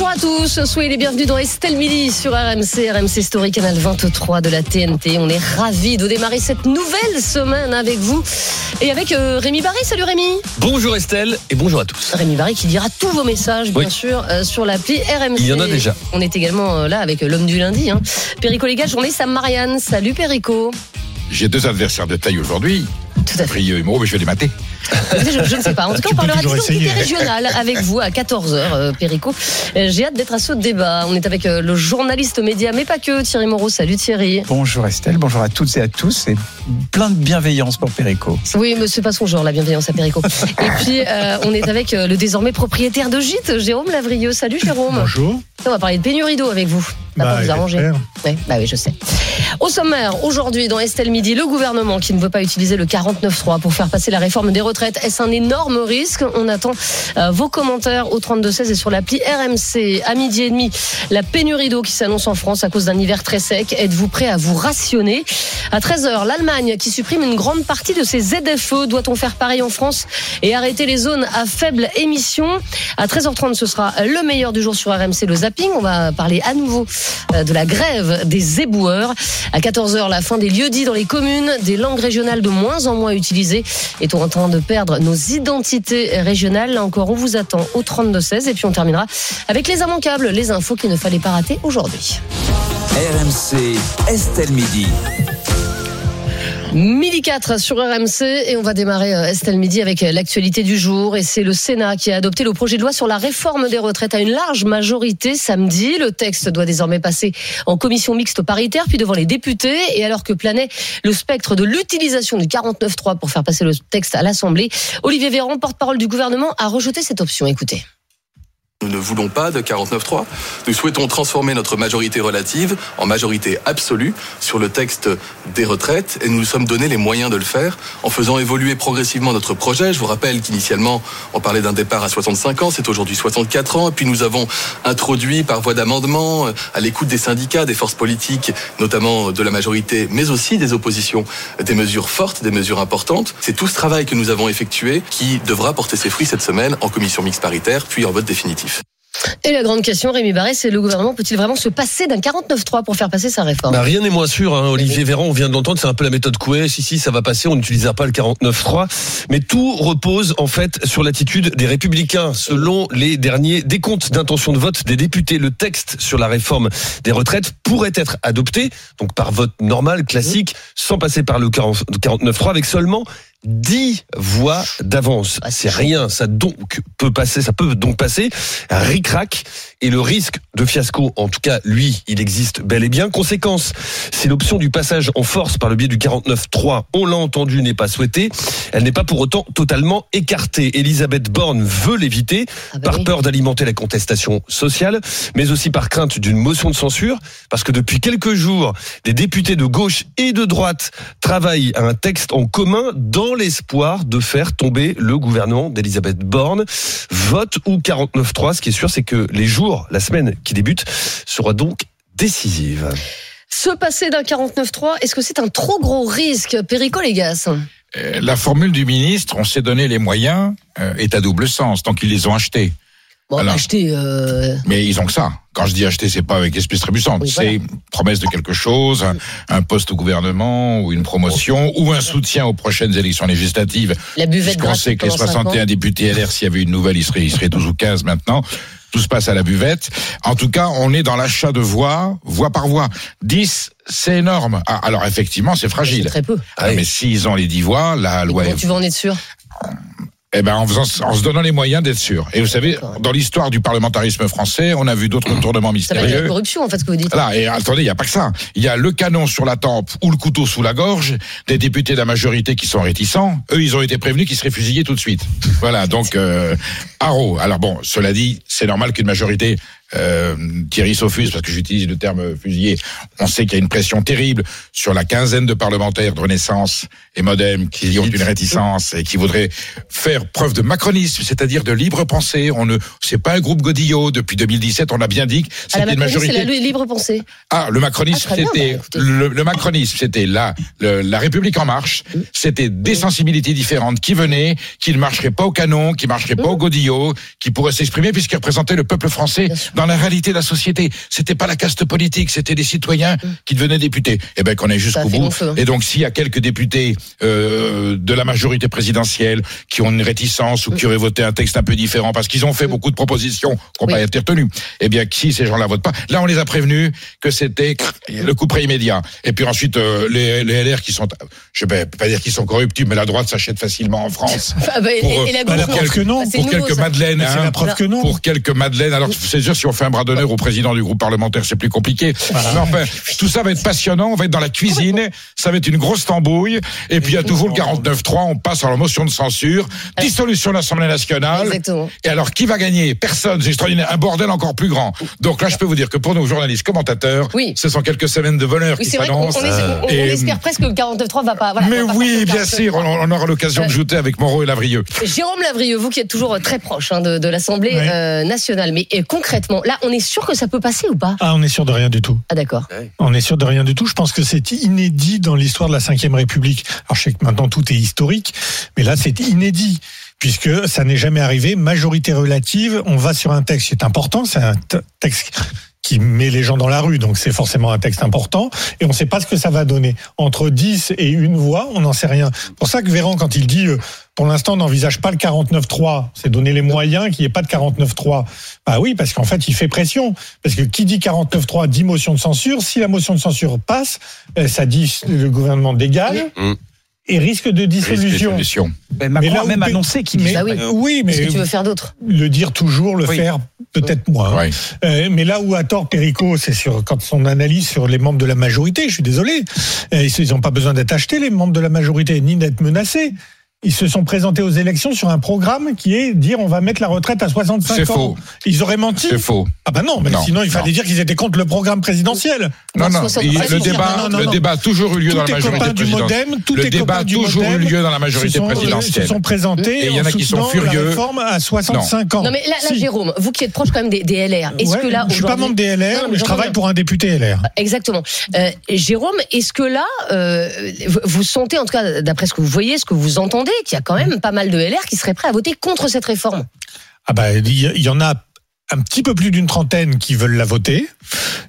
Bonjour à tous, soyez les bienvenus dans Estelle Midi sur RMC, RMC Story, canal 23 de la TNT. On est ravis de démarrer cette nouvelle semaine avec vous et avec euh, Rémi Barry. Salut Rémi. Bonjour Estelle et bonjour à tous. Rémi Barry qui dira tous vos messages, bien Oui. sûr, euh, sur l'appli RMC. Il y en a déjà. On est également euh, là avec l'homme du lundi. Hein. Perico les gars, journée Sam Marianne. Salut Perico. J'ai deux adversaires de taille aujourd'hui. Tout à fait. Rieux et Moreau, mais je vais les mater. Je, je ne sais pas. En tout cas, on parlera d'identité régionale avec vous à 14h, euh, Perico. Euh, J'ai hâte d'être à ce débat. On est avec euh, le journaliste média, mais pas que, Thierry Moreau. Salut Thierry. Bonjour Estelle, bonjour à toutes et à tous et plein de bienveillance pour Perico. Oui, mais c'est pas son genre, la bienveillance à Perico. Et puis, euh, on est avec euh, le désormais propriétaire de gîte, Jérôme Lavrieux. Salut Jérôme. Bonjour. On va parler de pénurie d'eau avec vous. Ça va Bah, pas vous arranger. Ouais, bah oui, je sais. Au sommaire, aujourd'hui, dans Estelle Midi, le gouvernement qui ne veut pas utiliser le 49.3 pour faire passer la réforme des retraites. Est-ce un énorme risque? On attend euh, vos commentaires au 32-16 et sur l'appli RMC. À midi et demi, la pénurie d'eau qui s'annonce en France à cause d'un hiver très sec. Êtes-vous prêt à vous rationner? À 13h, l'Allemagne qui supprime une grande partie de ses ZFE. Doit-on faire pareil en France et arrêter les zones à faible émission? À 13h30, ce sera le meilleur du jour sur RMC, le zapping. On va parler à nouveau de la grève des éboueurs. À 14h, la fin des lieux-dits dans les communes, des langues régionales de moins en moins utilisées. Est-on en train de perdre nos identités régionales Là encore, on vous attend au 32-16. Et puis on terminera avec les immanquables, les infos qu'il ne fallait pas rater aujourd'hui. RMC, Estelle Midi. Midi 4 sur RMC et on va démarrer euh, Estelle Midi avec euh, l'actualité du jour et c'est le Sénat qui a adopté le projet de loi sur la réforme des retraites à une large majorité samedi. Le texte doit désormais passer en commission mixte paritaire puis devant les députés et alors que planait le spectre de l'utilisation du 49.3 pour faire passer le texte à l'Assemblée, Olivier Véran, porte-parole du gouvernement, a rejeté cette option. Écoutez. Nous ne voulons pas de 49.3. Nous souhaitons transformer notre majorité relative en majorité absolue sur le texte des retraites et nous nous sommes donné les moyens de le faire en faisant évoluer progressivement notre projet. Je vous rappelle qu'initialement, on parlait d'un départ à 65 ans, c'est aujourd'hui 64 ans. Et puis nous avons introduit par voie d'amendement, euh, à l'écoute des syndicats, des forces politiques, notamment de la majorité, mais aussi des oppositions, des mesures fortes, des mesures importantes. C'est tout ce travail que nous avons effectué qui devra porter ses fruits cette semaine en commission mixte paritaire, puis en vote définitif. Et la grande question, Rémi Barré, c'est le gouvernement peut-il vraiment se passer d'un 49.3 pour faire passer sa réforme Bah, rien n'est moins sûr. Hein. Olivier Véran, on vient de l'entendre, c'est un peu la méthode Coué. Si, ça va passer, on n'utilisera pas le 49.3. Mais tout repose en fait sur l'attitude des Républicains. Selon les derniers décomptes d'intention de vote des députés, le texte sur la réforme des retraites pourrait être adopté, donc par vote normal, classique, sans passer par le 40 49.3, avec seulement 10 voix d'avance. Ah, C'est rien, ça donc peut passer, ça peut donc passer. Ric-rac. Et le risque de fiasco, en tout cas, lui, il existe bel et bien. Conséquence, si l'option du passage en force par le biais du 49.3, on l'a entendu, n'est pas souhaitée, elle n'est pas pour autant totalement écartée. Elisabeth Borne veut l'éviter, Ah bah par oui. peur d'alimenter la contestation sociale, mais aussi par crainte d'une motion de censure, parce que depuis quelques jours, des députés de gauche et de droite travaillent à un texte en commun dans l'espoir de faire tomber le gouvernement d'Elisabeth Borne. Vote ou 49.3, ce qui est sûr, c'est que les jours, la semaine qui débute, sera donc décisive. Se passer d'un 49.3, est-ce que c'est un trop gros risque Perico, les gars Euh, La formule du ministre, on s'est donné les moyens, euh, est à double sens, tant qu'ils les ont achetés. Bon, Alors. acheter. euh, Mais ils ont que ça. Quand je dis acheter, c'est pas avec espèce trébuchante. Oui, c'est promesse de quelque chose, un, un poste au gouvernement, ou une promotion, ou un soutien aux prochaines élections législatives. la buvette Puisqu'on sait que les pendant cinq ans. 61 députés LR, s'il y avait une nouvelle, ils seraient, ils seraient 12 ou 15 maintenant. Tout se passe à la buvette. En tout cas, on est dans l'achat de voix, voix par voix. 10, c'est énorme. Ah, alors effectivement, c'est C'est fragile. très peu. Ah, mais s'ils ont les 10 voix, la loi Comment est tu vas en être sûr? Eh ben, en, faisant, en se donnant les moyens d'être sûr. Et vous savez, dans l'histoire du parlementarisme français, on a vu d'autres tournements Ça va être la mystérieux. corruption, en fait, ce que vous dites. Voilà, et attendez, il n'y a pas que ça. Il y a le canon sur la tempe ou le couteau sous la gorge des députés de la majorité qui sont réticents. Eux, ils ont été prévenus qu'ils seraient fusillés tout de suite. Voilà, donc, euh, haro. Alors bon, cela dit, c'est normal qu'une majorité euh, Thierry Sofus, parce que j'utilise le terme fusillé, on sait qu'il y a une pression terrible sur la quinzaine de parlementaires de Renaissance et Modem qui ont une réticence et qui voudraient faire preuve de macronisme, c'est-à-dire de libre pensée. On ne, c'est pas un groupe Godillot. Depuis 2017, on a bien dit que c'était une Macronie, c'est majorité. la libre pensée. Ah, le macronisme, Ah, c'était bah, le, le macronisme, c'était la le- la République en marche. C'était des sensibilités différentes qui venaient, qui ne marcheraient pas au canon, qui marcheraient pas au godillot, qui pourraient s'exprimer puisqu'ils représentaient le peuple français. Dans la réalité de la société. C'était pas la caste politique, c'était des citoyens qui devenaient députés. Eh ben qu'on est Mm. Jusqu'au bout. hein. Et donc s'il y a quelques députés euh, de la majorité présidentielle qui ont une réticence ou qui auraient voté un texte un peu différent parce qu'ils ont fait beaucoup de propositions qui n'ont Mm. Oui. pas été retenues, eh bien si ces gens-là votent pas, là on les a prévenus que c'était le coup près immédiat. Et puis ensuite euh, les, les LR qui sont, je vais pas dire qu'ils sont corruptibles, mais la droite s'achète facilement en France. Ah, bah, et- Pour, et, la pour la preuve que non, pour nouveau, quelques madeleines, hein, la preuve que non. pour quelques madeleines. Alors c'est sûr si on fait un bras d'honneur au président du groupe parlementaire, c'est plus compliqué. Mais enfin, tout ça va être passionnant. On va être dans la cuisine, ça va être une grosse tambouille. Et puis il y a toujours le 49-3. On passe à la motion de censure, dissolution de l'Assemblée nationale. Exactement. Et alors, qui va gagner? Personne. C'est extraordinaire. Un bordel encore plus grand. Donc là, je peux vous dire que pour nos journalistes commentateurs, Oui. ce sont quelques semaines de bonheur Oui, qui on s'annoncent. on- on espère presque que le 49.3 va pas. Voilà, Mais va pas oui, bien 49.3. sûr, on, on aura l'occasion de Euh, jouter avec Moreau et Lavrieux. Jérôme Lavrieux, vous qui êtes toujours très proche hein, de, de l'Assemblée Oui. euh, nationale, mais euh, concrètement, là, on est sûr que ça peut passer ou pas Ah, on est sûr de rien du tout. Ah d'accord. On est sûr de rien du tout. Je pense que c'est inédit dans l'histoire de la Ve République. Alors je sais que maintenant tout est historique, mais là c'est inédit puisque ça n'est jamais arrivé. Majorité relative, on va sur un texte qui est important, c'est un texte qui met les gens dans la rue, donc c'est forcément un texte important, et on ne sait pas ce que ça va donner. Entre 10 et une voix, on n'en sait rien. Pour ça que Véran, quand il dit, euh, pour l'instant, n'envisage pas le 49-3, c'est donner les moyens qu'il n'y ait pas de 49-3. Bah oui, parce qu'en fait, il fait pression. Parce que qui dit 49-3 dit motion de censure. Si la motion de censure passe, euh, ça dit le gouvernement dégage Mm. Et risque de dissolution. Dissolution. Mais Macron Mais a même annoncé qu'il Mais, Bah oui. euh, oui, mais Qu'est-ce que tu veux faire d'autre le dire toujours, le Oui. faire peut-être moins. Ouais. Euh, mais là où a tort Perico, c'est sur quand son analyse sur les membres de la majorité. Je suis désolé, Euh, ils n'ont pas besoin d'être achetés les membres de la majorité ni d'être menacés. Ils se sont présentés aux élections sur un programme qui est dire on va mettre la retraite à 65 C'est ans. faux. Ils auraient menti. C'est faux. Ah bah non, mais Non, sinon il fallait non. dire qu'ils étaient contre le programme présidentiel. Non, non, 60, il- pas le débat, Non, non, le débat a toujours eu lieu dans la majorité présidentielle. Le les débat a toujours eu lieu dans la majorité sont, euh, présidentielle. se sont présentés Et il y en a qui sont furieux. la réforme à 65 ans. Non mais là, là, Si. Jérôme, vous qui êtes proche quand même des, des LR, est-ce Ouais, que là je suis pas membre des LR, mais je travaille pour un député LR. Exactement. Euh, Jérôme, est-ce que là, euh, vous sentez, en tout cas, d'après ce que vous voyez, ce que vous entendez, qu'il y a quand même pas mal de LR qui seraient prêts à voter contre cette réforme Ah bah il y, en a un petit peu plus d'une trentaine qui veulent la voter.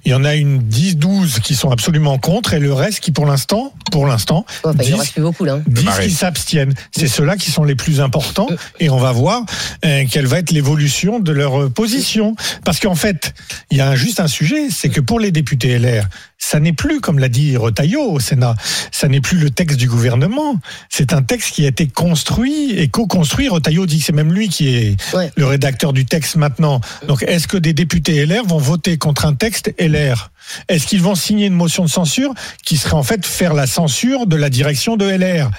Il y en a une 10 12 qui sont absolument contre et le reste qui pour l'instant, pour l'instant, Ouais, bah, Il en 10 reste plus beaucoup là. hein. 10 marée. qui s'abstiennent. C'est ceux-là qui sont les plus importants et on va voir euh, quelle va être l'évolution de leur euh, position. Parce qu'en fait, il y a un- juste un sujet, c'est que pour les députés LR, ça n'est plus, comme l'a dit Retailleau au Sénat, ça n'est plus le texte du gouvernement. C'est un texte qui a été construit et co-construit. Retailleau dit que c'est même lui qui est Ouais. le rédacteur du texte maintenant. Donc, est-ce que des députés LR vont voter contre un texte LR Est-ce qu'ils vont signer une motion de censure qui serait en fait faire la censure de la direction de LR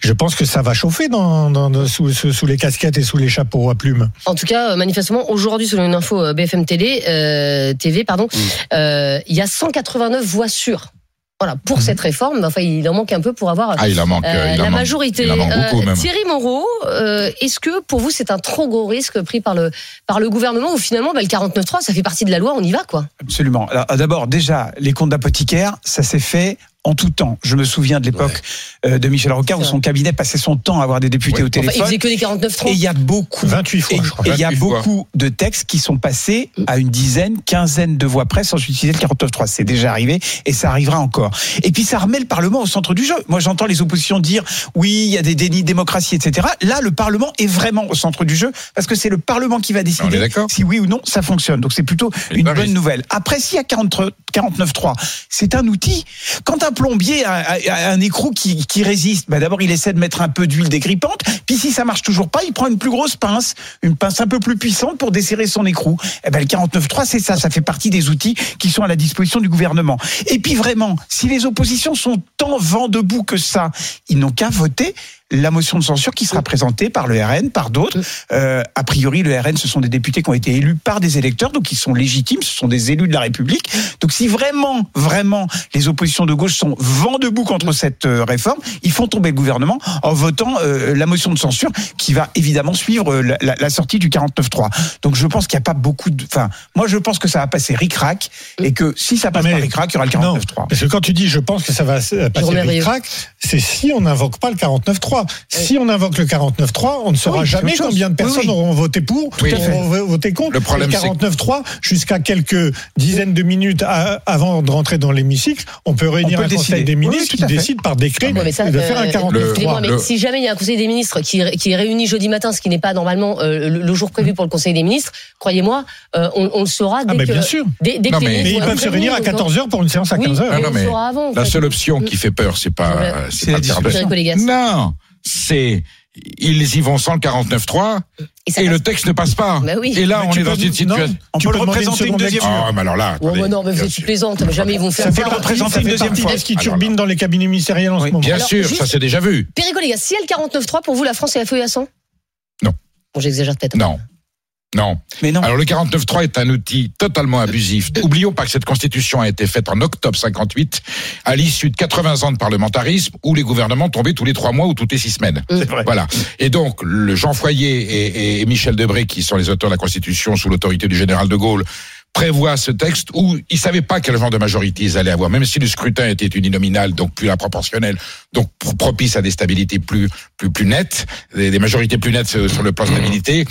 Je pense que ça va chauffer dans, sous, les casquettes et sous les chapeaux à plumes. En tout cas, euh, manifestement, aujourd'hui, selon une info euh, BFM Télé, euh, TV, pardon, euh, il y a 189 voix sûres. Voilà, pour cette réforme, enfin, il en manque un peu pour avoir Ah, il en manque. euh, euh, il en la manque. majorité. Il en manque beaucoup, Euh, même. Thierry Moreau, euh, est-ce que pour vous c'est un trop gros risque pris par le par le gouvernement ou finalement bah, le 49.3 ça fait partie de la loi, on y va quoi? Absolument. Alors, D'abord, déjà, les comptes d'apothicaire, ça s'est fait en tout temps. Je me souviens de l'époque euh, de Michel Rocard où son cabinet passait son temps à avoir des députés Ouais. au Enfin, il téléphone. faisait que des 49.3. et il y a beaucoup 28 fois, et je crois. et il y a 28 fois. beaucoup de textes qui sont passés à une dizaine, quinzaine de voix près sans utiliser le 49.3. C'est déjà arrivé et ça arrivera encore. Et puis ça remet le Parlement au centre du jeu. Moi j'entends les oppositions dire oui, il y a des dénis de démocratie, etc. Là, le Parlement est vraiment au centre du jeu parce que c'est le Parlement qui va est décider si oui ou non ça fonctionne. Donc c'est plutôt une bonne nouvelle. Après, s'il y a 40 49.3, c'est un outil. Quand un plombier a, un écrou qui, résiste bah D'abord, il essaie de mettre un peu d'huile dégrippante. Puis si ça marche toujours pas, il prend une plus grosse pince, une pince un peu plus puissante pour desserrer son écrou. Eh ben, le 49.3, c'est ça. Ça fait partie des outils qui sont à la disposition du gouvernement. Et puis vraiment, si les oppositions sont tant vent debout que ça, ils n'ont qu'à voter la motion de censure qui sera présentée par le RN, par d'autres. Euh, a priori, le RN, ce sont des députés qui ont été élus par des électeurs, donc ils sont légitimes, ce sont des élus de la République. Donc si vraiment, vraiment, les oppositions de gauche sont vent debout contre cette euh, réforme, ils font tomber le gouvernement en votant euh, la motion de censure qui va évidemment suivre euh, la, sortie du 49.3. Donc je pense qu'il n'y a pas beaucoup de... Enfin, moi je pense que ça va passer ric-rac et que si ça passe Mais- par ric-rac, il y aura le Non, 49.3. parce que quand tu dis je pense que ça va se- passer crack, c'est si on n'invoque pas le 49.3. Si on invoque le 49.3, on ne saura Oui, jamais combien de Oui, personnes oui. auront voté pour, Oui. auront voté contre. Le problème, c'est- 49.3, jusqu'à quelques dizaines de minutes à- avant de rentrer dans l'hémicycle, on peut réunir peut un le conseil décider. des Oui, ministres oui, qui décide par décret Ouais, mais ça, de faire un euh, 49.3. excusez-moi, mais le- si jamais il y a un conseil des ministres qui, est- qui est réuni jeudi matin, ce qui n'est pas normalement euh, le, le jour prévu pour le conseil des ministres, croyez-moi, euh, on, on le saura dès Ah, mais que. bien sûr. Dès, dès Non, que mais- Mais ils peuvent se réunir à prévenus, donc, 14h pour une séance à Oui, 15h. mais Ah, non, on mais le saura avant. en La seule option qui fait peur, c'est pas, c'est C'est pas la le discussion. 49. Frédéric Olégas. Non, c'est ils y vont sans le 49.3 Et et le texte ne passe pas. Bah oui. Et là, Mais on est dans une situation. non, On tu peut peux le une représenter une seconde deuxième. Ah, mais alors là, Oh, bah non, mais tu plaisantes, mais jamais ils vont faire Ça ça. fait le représenter une deuxième ce qui turbine dans les cabinets ministériels en ce Oui. moment. Bien Alors, sûr, juste- ça c'est déjà vu. Les gars, si elle 49.3, pour vous, la France est à feu et à sang Non. Bon, j'exagère peut-être. Non. Non. Mais non. Alors le 49.3 est un outil totalement abusif. Oublions pas que cette constitution a été faite en octobre 58, à l'issue de 80 ans de parlementarisme, où les gouvernements tombaient tous les trois mois ou toutes les six semaines. Vrai. Voilà. Et donc, le Jean Foyer et, et Michel Debré, qui sont les auteurs de la Constitution sous l'autorité du général de Gaulle, prévoient ce texte où ils ne savaient pas quel genre de majorité ils allaient avoir, même si le scrutin était uninominal, donc plus la proportionnelle, donc pro- propice à des stabilités plus plus plus nettes, des, des majorités plus nettes sur le plan stabilité.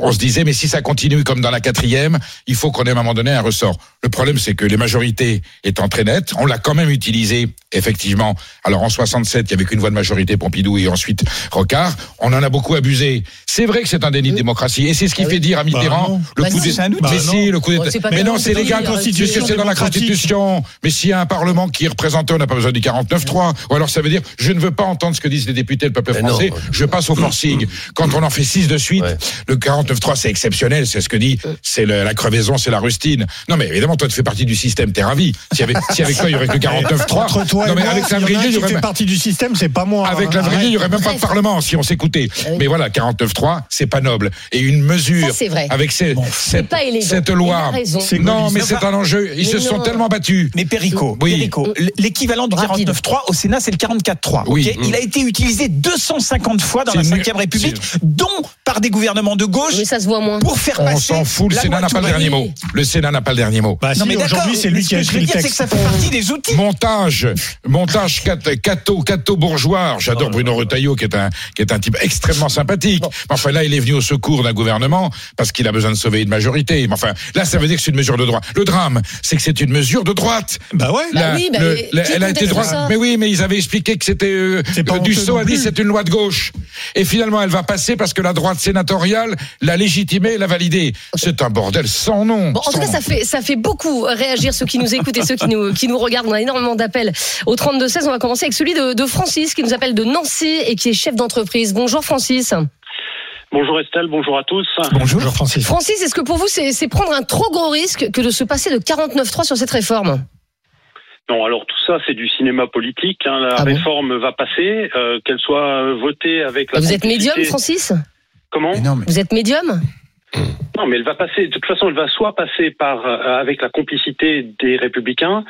On se disait, mais si ça continue comme dans la quatrième, il faut qu'on ait à un moment donné un ressort. Le problème, c'est que les majorités étant très nettes, on l'a quand même utilisé, effectivement. Alors en 67, il y avait qu'une voix de majorité, Pompidou, et ensuite Rocard. On en a beaucoup abusé. C'est vrai que c'est un déni de démocratie, et c'est ce qui Ah fait dire à Bah Mitterrand le Bah coup non, des- un. Mais Bah si, le coup d'État. Pas Mais non, c'est légal, arrêtez. c'est dans la. Constitution. Mais s'il y a un Parlement qui est représenté, on n'a pas besoin du 49-3. Ou alors ça veut dire, je ne veux pas entendre ce que disent les députés, le peuple Mais non. français, je passe au forcing. Quand on en fait six de suite, Ouais. le 49-3, c'est exceptionnel, c'est ce que dit, c'est la crevaison, c'est la rustine. Non, mais évidemment, toi, tu fais partie du système, t'es ravi. Si avec, si avec toi, il y aurait que le 49-3. Entre toi non, et mais moi, avec s'il y en a Lavrier, un il y aurait fait partie du système, c'est pas moi. avec. Lavrier, il y aurait même pas de parlement si on s'écoutait. Oui. Mais voilà, 49-3, c'est pas noble. Et une mesure Ça, c'est vrai. avec cette, loi. Raison. C'est Non, mais c'est un enjeu. Ils Mais se sont tellement battus. Mais Perico, Oui. Perico, l'équivalent du Rapide. 49.3 au Sénat, c'est le 44.3. Oui. ok? Il a été utilisé 250 fois dans C'est la nul. 5 République, dont par des gouvernements de gauche Mais ça se voit moins. pour faire On passer. s'en fout, le Sénat n'a pas le dernier mot. Le Sénat n'a pas le dernier mot. Bah Non si, mais aujourd'hui, c'est lui qui a écrit le c'est que texte. ça fait partie des outils. Montage, montage cat- catho, catho bourgeois. J'adore Bruno Retailleau, qui est un, qui est un type extrêmement sympathique. Mais Enfin, là, il est venu au secours d'un gouvernement parce qu'il a besoin de sauver une majorité. Mais enfin, là, ça veut dire que c'est une mesure de droite. Le drame, c'est que c'est une mesure de droite. Bah ouais. Bah oui, bah, le- qui la- elle a été droite. Mais oui, mais ils avaient expliqué que c'était euh, euh, a dit c'est une loi de gauche. Et finalement, elle va passer parce que la droite sénatoriale l'a légitimée, et l'a validée. C'est un bordel sans nom. Bon, en tout cas, nom. ça fait, ça fait beaucoup réagir ceux qui nous écoutent et ceux qui nous, qui nous regardent. On a énormément d'appels au 32-16. On va commencer avec celui de, de Francis qui nous appelle de Nancy et qui est chef d'entreprise. Bonjour Francis. Bonjour Estelle, bonjour à tous. Bonjour Francis. Francis, est-ce que pour vous, c'est prendre un trop gros risque que de se passer de 49.3 sur cette réforme? Non, alors tout ça, c'est du cinéma politique. hein. La Ah bon? réforme va passer, euh, qu'elle soit votée avec la. Vous êtes médium, Francis? Comment? Mais non, mais Vous êtes médium? Non, mais elle va passer. De toute façon, elle va soit passer par euh, avec la complicité des Républicains,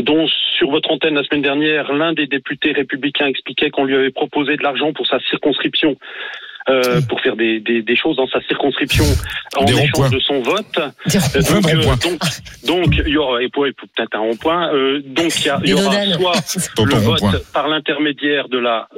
dont sur votre antenne la semaine dernière, l'un des députés républicains expliquait qu'on lui avait proposé de l'argent pour sa circonscription. Euh, pour faire des, des, des choses dans sa circonscription en Des échange de son vote. Euh, donc, rond-point. donc, donc, il y aura peut-être un rond-point. euh, donc, il y, y aura soit le vote par l'intermédiaire de la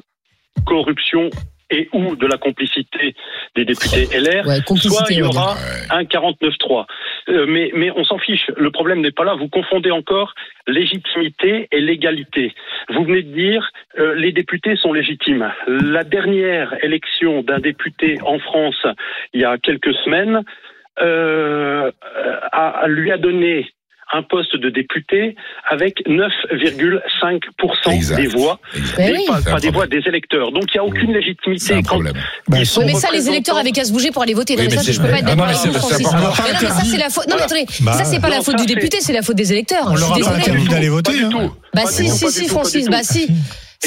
corruption et ou de la complicité des députés LR, Ouais, soit il y aura un 49-3. Euh, mais, mais on s'en fiche. Le problème n'est pas là. Vous confondez encore légitimité et légalité. Vous venez de dire euh, les députés sont légitimes. La dernière élection d'un député en France, il y a quelques semaines, euh, a, lui a donné un poste de député avec 9,5% Exact. des voix, Mais des- oui. pas, des problème. voix des électeurs. Donc il n'y a aucune légitimité un quand problème. Ils sont Oui, mais ça, les électeurs avaient qu'à se bouger pour aller voter. Non, Oui, mais mais ça, c'est- je peux pas être Ah d'accord avec Francis. non, mais ça, c'est la faute. Non, mais attendez, Bah, ça, c'est pas la faute du député, c'est la faute des électeurs. On Je leur suis a pas interdit d'aller voter. Bah si, si, si, Francis, bah si.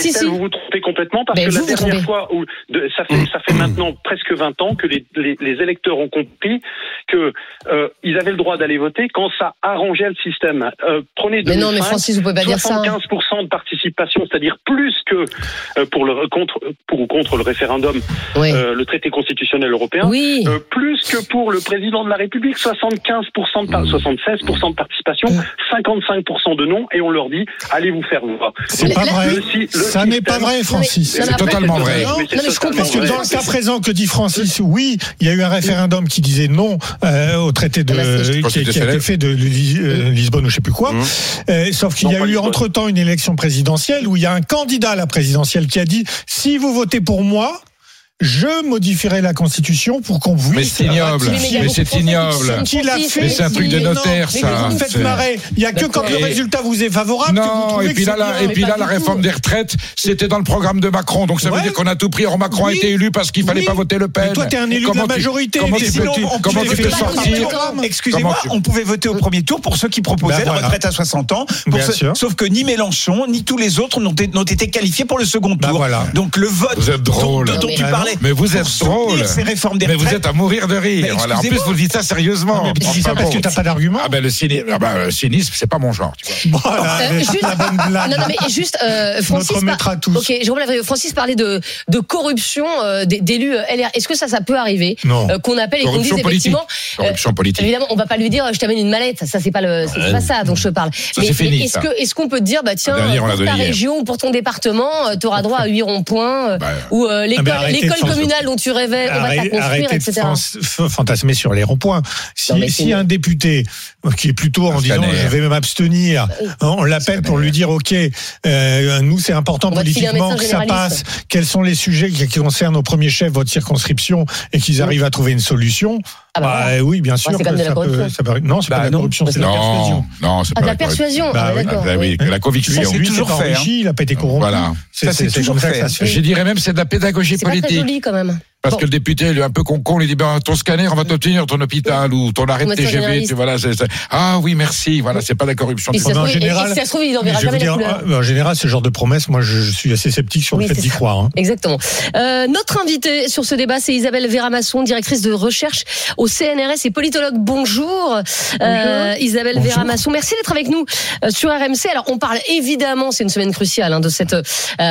Si, Estelle, si. vous vous trompez complètement parce que la dernière trompez. fois où de- ça fait ça fait maintenant presque 20 ans que les, les, les électeurs ont compris que euh, ils avaient le droit d'aller voter quand ça arrangeait le système. Euh, prenez Mais non, mais 2005, Francis, vous pouvez pas dire ça. 75% de participation, c'est-à-dire plus que euh, pour le contre pour ou contre le référendum, Oui. euh, le traité constitutionnel européen. Oui. Plus que pour le président de la République, 75% de par- 76% de participation, 55% de non, et on leur dit allez vous faire voir. C'est pas vrai. le si- le Ça n'est pas vrai, Francis. C'est totalement vrai. Non, Mais non, mais je c'est comprends. Parce que dans le cas présent que dit Francis, oui, il y a eu un référendum qui disait non euh, au traité de Ah bah, c'est- qui, qui a été fait de euh, Lisbonne ou je sais plus quoi. Euh, sauf qu'il y a eu entre temps une élection présidentielle où il y a un candidat à la présidentielle qui a dit si vous votez pour moi. Je modifierai la constitution pour qu'on puisse. Mais c'est ignoble. Mais c'est ignoble. L'a Mais c'est un truc de non, notaire, ça. vous me faites marrer. Il y a que quand le résultat vous est favorable. que vous Non, et puis là, bien. et puis là, la réforme des retraites, c'était dans le programme de Macron. Donc ça veut dire qu'on a tout pris. Or, Macron a été élu parce qu'il fallait Oui. pas voter Le Pen. Mais toi, t'es un élu de la tu- majorité, Comment mais tu sinon, peux, on comment tu peux sortir Excusez-moi, on pouvait voter au premier tour pour ceux qui proposaient Ben la retraite à 60 ans. Sauf que ni Mélenchon, ni tous les autres n'ont été, qualifiés pour le second tour. Ben voilà. Donc le vote Vous êtes drôle. dont, tu mais- parlais. Mais vous êtes drôle. Ces réformes des Mais vous êtes à mourir de rire. Mais Voilà. En plus, vous dites ça sérieusement. Mais tu dis ça parce que t'as pas d'argument. Ah ben le cynisme, ah ben, le cynisme, c'est pas mon genre. Tu vois. Voilà, Euh, juste- la bonne blague. Non, non, mais juste, euh, Francis. Notre maître à tous. Ok. Francis parlait de, de corruption euh, des- d'élus euh, LR. Est-ce que ça, ça peut arriver Non. Euh, Qu'on appelle et qu'on dise Corruption politique. effectivement. euh, Corruption politique. Évidemment, on va pas lui dire, je t'amène une mallette. Ça, c'est pas le, c'est pas ça dont je parle. Ça, c'est fini, est-ce que, est-ce qu'on peut te dire, bah tiens, pour ta région ou pour ton département, tu auras droit à 8 ronds-points Bah, ou euh, l'école, mais l'école communale dont tu rêvais, on va te la Arrêtez, construire, arrêtez de etc. f- fantasmer sur les ronds-points. Si, Non, si un député euh, qui est plutôt en disant je vais m'abstenir, hein, on l'appelle pour lui dire ok, euh, nous c'est important On politiquement que ça passe. Quels sont les sujets qui qui concernent au premier chef votre circonscription et qu'ils arrivent à trouver une solution? Ah bah bah, voilà. oui, bien sûr. c'est que quand même de la ça peut- corruption. ça peut- non, c'est Bah pas de la non. corruption, c'est de la Non, persuasion. non, c'est Ah, pas de la corruption. persuasion. Bah ah, oui, d'accord. Ah, oui, oui. la conviction. C'est c'est toujours fait, hein. enrichi, il a pas été corrompu. Voilà. C'est Ça, c'est- c'est c'est toujours comme fait. Je dirais même c'est de la pédagogie C'est pas très politique. joli quand même. Parce Bon. que le député, lui, un peu con-con, lui dit, ben, ton scanner, on va t'obtenir ton hôpital ou ton arrêt de TGV. Tu, voilà, c'est- c'est- ah oui, merci. Voilà, c'est pas la corruption. Et du si ça se en trouve, et- et général- si ça se trouve, il je vais jamais la euh, en général, ce genre de promesses, moi, je, je suis assez sceptique sur Oui, le fait d'y croire. hein. Exactement. Euh, notre invitée sur ce débat, c'est Isabelle Véramasson, directrice de recherche au CNRS et politologue. Bonjour, Euh, Isabelle Bonjour. Véramasson. Merci d'être avec nous euh, sur RMC. Alors, on parle évidemment, c'est une semaine cruciale, hein, de cette euh,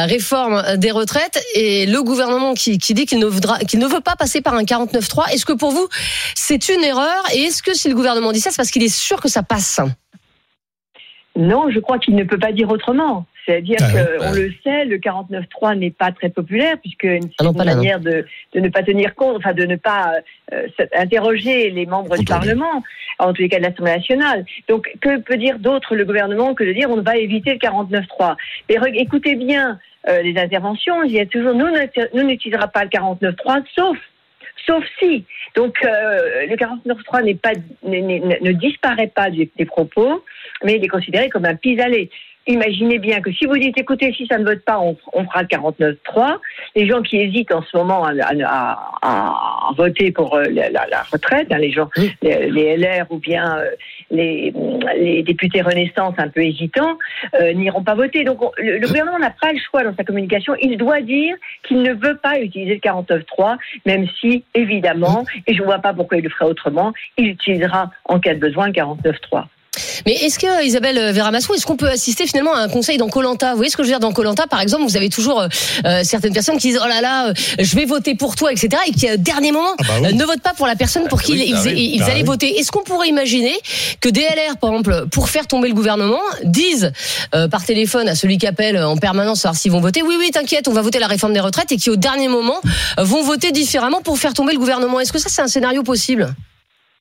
réforme des retraites et le gouvernement qui, qui dit qu'il ne, voudra, qu'il ne veut pas passer par un 49-3. Est-ce que pour vous, c'est une erreur? Et est-ce que si le gouvernement dit ça, c'est parce qu'il est sûr que ça passe? Non, je crois qu'il ne peut pas dire autrement. C'est-à-dire Ah ouais. qu'on le sait, le 49.3 n'est pas très populaire, puisque une, Ah non, manière de, de ne pas tenir compte, enfin de ne pas euh, interroger les membres du. Parlement, en tous les cas de l'Assemblée nationale. Donc, que peut dire d'autre le gouvernement que de dire on va éviter le 49.3 Mais écoutez bien euh, les interventions, il y a toujours nous, n'uti- nous n'utilisera pas le 49.3 sauf sauf si. Donc euh, le 49.3 n'est pas ne disparaît pas des, des propos, mais il est considéré comme un pis-aller. Imaginez bien que si vous dites, écoutez, si ça ne vote pas, on, on fera le 49.3. Les gens qui hésitent en ce moment à, à- à- à voter pour euh, la, la- la retraite, hein, les gens, les, les LR ou bien euh, les, les députés Renaissance un peu hésitants, euh, n'iront pas voter. Donc on- le, le gouvernement n'a pas le choix dans sa communication. Il doit dire qu'il ne veut pas utiliser le 49.3, même si, évidemment, et je ne vois pas pourquoi il le ferait autrement, il utilisera en cas de besoin le 49.3. Mais est-ce que Isabelle Véramasson, est-ce qu'on peut assister finalement à un conseil dans Colanta Vous voyez ce que je veux dire dans Colanta, par exemple, vous avez toujours euh, euh, certaines personnes qui disent oh là là, euh, je vais voter pour toi, etc. Et qui, au dernier moment, Ah bah oui. euh, ne votent pas pour la personne pour qui oui, ils, bah ils- oui, ils bah allaient oui. voter. Est-ce qu'on pourrait imaginer que DLR, par exemple, pour faire tomber le gouvernement, disent euh, par téléphone à celui qui appelle en permanence savoir s'ils vont voter, oui oui, t'inquiète, on va voter la réforme des retraites, et qui au dernier moment euh, vont voter différemment pour faire tomber le gouvernement? Est-ce que ça c'est un scénario possible?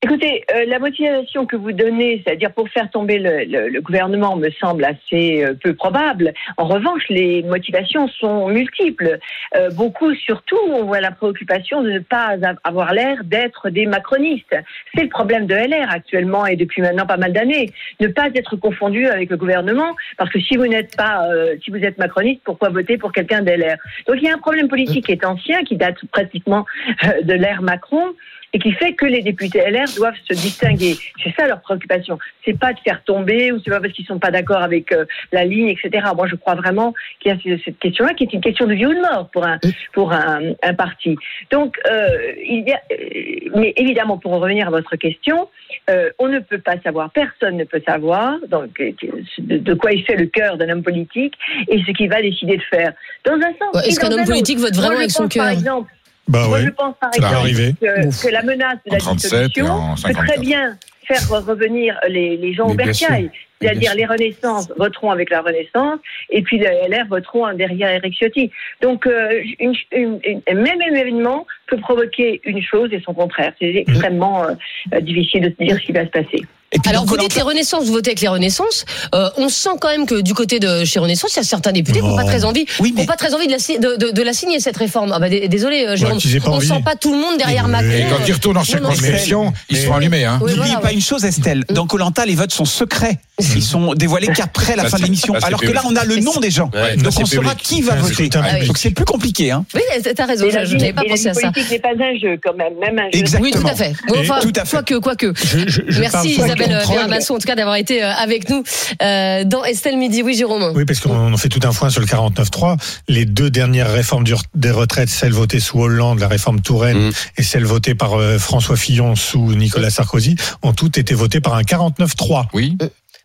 Écoutez, euh, la motivation que vous donnez, c'est-à-dire pour faire tomber le, le- le gouvernement, me semble assez euh, peu probable. En revanche, les motivations sont multiples. Euh, beaucoup, surtout, on voit la préoccupation de ne pas avoir l'air d'être des macronistes. C'est le problème de LR actuellement et depuis maintenant pas mal d'années. Ne pas être confondu avec le gouvernement, parce que si vous n'êtes pas, euh, si vous êtes macroniste, pourquoi voter pour quelqu'un d'LR Donc il y a un problème politique qui est ancien, qui date pratiquement euh, de l'ère Macron et qui fait que les députés LR doivent se distinguer. C'est ça leur préoccupation. C'est pas de faire tomber ou c'est pas parce qu'ils sont pas d'accord avec euh, la ligne, etc. Moi, je crois vraiment qu'il y a ce- cette question-là qui est une question de vie ou de mort pour un pour un, un parti. Donc, euh, il y a, euh, mais évidemment, pour en revenir à votre question, euh, on ne peut pas savoir, personne ne peut savoir donc de, de quoi il fait le cœur d'un homme politique et ce qu'il va décider de faire. Dans un sens. Ouais, est-ce qu'un homme politique vote vraiment avec son cœur exemple, Bah moi, ouais. je pense par exemple que, que la menace de En la 37 et dissolution peut très 54. bien faire revenir les, les gens au bercail. C'est-à-dire les Renaissances voteront avec la Renaissance et puis les LR voteront derrière Eric Ciotti. Donc euh, une, une- une- un même événement peut provoquer une chose et son contraire. C'est extrêmement euh, euh, difficile de se dire ce qui va se passer. Et puis Alors vous dites les Renaissances, vous votez avec les Renaissances. Euh, on sent quand même que du côté de chez Renaissance, il y a certains députés qui n'ont pas très envie, Oui, qui ont mais- pas très envie de la, si- de, de- de la signer cette réforme. Ah bah, dé- désolé, euh, Jérôme, pas on envie. sent pas tout le monde derrière Mais- Macron. Et quand ils retournent en circonscription, ils seront allumés. Hein. Oui, N'oublie voilà, pas ouais. une chose, Estelle. Dans Colanta, les votes sont secrets. Ils sont dévoilés qu'après la fin de l'émission. Alors que là, on a le nom des gens. Ouais, Donc on saura qui va voter. Ah. Donc c'est plus compliqué. Hein. Oui, t'as raison, la je n'avais pas la pensé à ça. politique n'est pas un jeu quand même, même un jeu. Exactement. Oui, tout à fait. Bon, enfin, tout à fait. Quoique, quoique. Je, je, je parle Merci Isabelle. Vermasson, en tout cas, d'avoir été euh, avec nous euh, dans Estelle Midi. Oui, Jérôme. Oui, parce qu'on on fait tout un point sur le 49.3. Les deux dernières réformes des retraites, celle votée sous Hollande, la réforme Touraine, Mm. et celle votée par euh, François Fillon sous Nicolas Sarkozy, ont toutes été votées par un 49.3. Oui.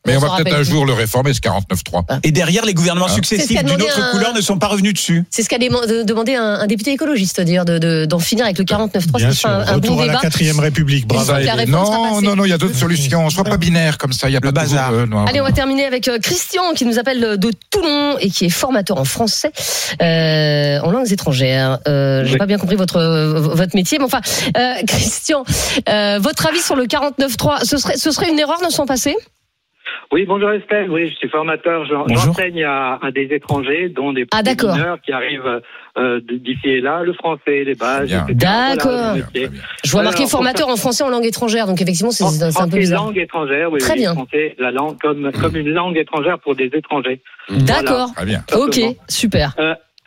Euh, Mais on va peut-être un jour le réformer, ce 49.3. Et derrière, les gouvernements Ah. Successifs d'une autre un- couleur ne sont pas revenus dessus. C'est ce qu'a de- demandé un, un député écologiste, d'ailleurs, d'en de, d'en finir avec le 49.3. Bien C'est sûr. un, un Retour bon à la débat. quatrième République. Bravo. Non, non, non, il y a d'autres solutions. Sois pas binaire comme ça. Il y a Le pas de bazar. euh, non. Allez, on va terminer avec euh, Christian qui nous appelle de Toulon et qui est formateur en français euh, en langues étrangères. Euh, J'ai Oui. pas bien compris votre euh, votre métier, mais enfin, euh, Christian, euh, votre avis sur le 49.3, ce serait ce serait une erreur de s'en passer? Oui, bonjour Estelle. Oui, je suis formateur. J'enseigne à, à des étrangers, dont des Ah, d'accord. mineurs qui arrivent euh, d'ici et là, le français, les bases. D'accord. Voilà. Je vois Alors, marqué formateur en français en langue étrangère, donc effectivement c'est un peu bizarre. langue étrangère, oui, Très oui, bien. français, la langue comme, comme une langue étrangère pour des étrangers. D'accord. Très bien. Ok, super.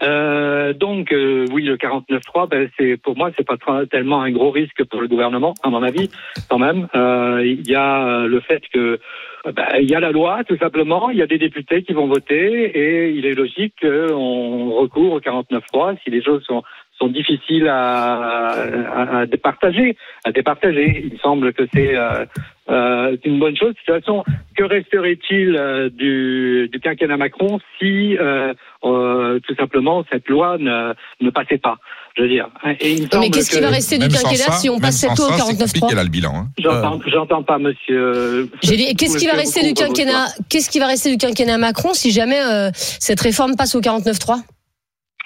Euh, donc euh, oui, le 49.3, ben, c'est pour moi c'est pas tellement un gros risque pour le gouvernement, à mon avis, quand même. Euh, Il y a euh, le fait que euh, ben, il y a la loi, tout simplement. Il y a des députés qui vont voter et il est logique qu'on recourt au 49.3 si les choses sont sont difficiles à, à, à départager, à départager. Il semble que c'est euh, euh, une bonne chose. De toute façon, que resterait-il euh, du, du quinquennat Macron si euh, euh, tout simplement cette loi ne, ne passait pas Je veux dire. Et il me Mais qu'est-ce qui va rester du quinquennat ça- si on passe cette loi au ça, c'est compliqué, 49.3 là, le bilan. hein. J'entends, j'entends pas, monsieur. J'ai dit, qu'est-ce qui va rester du quinquennat Qu'est-ce qui va rester du quinquennat Macron si jamais euh, cette réforme passe au 49.3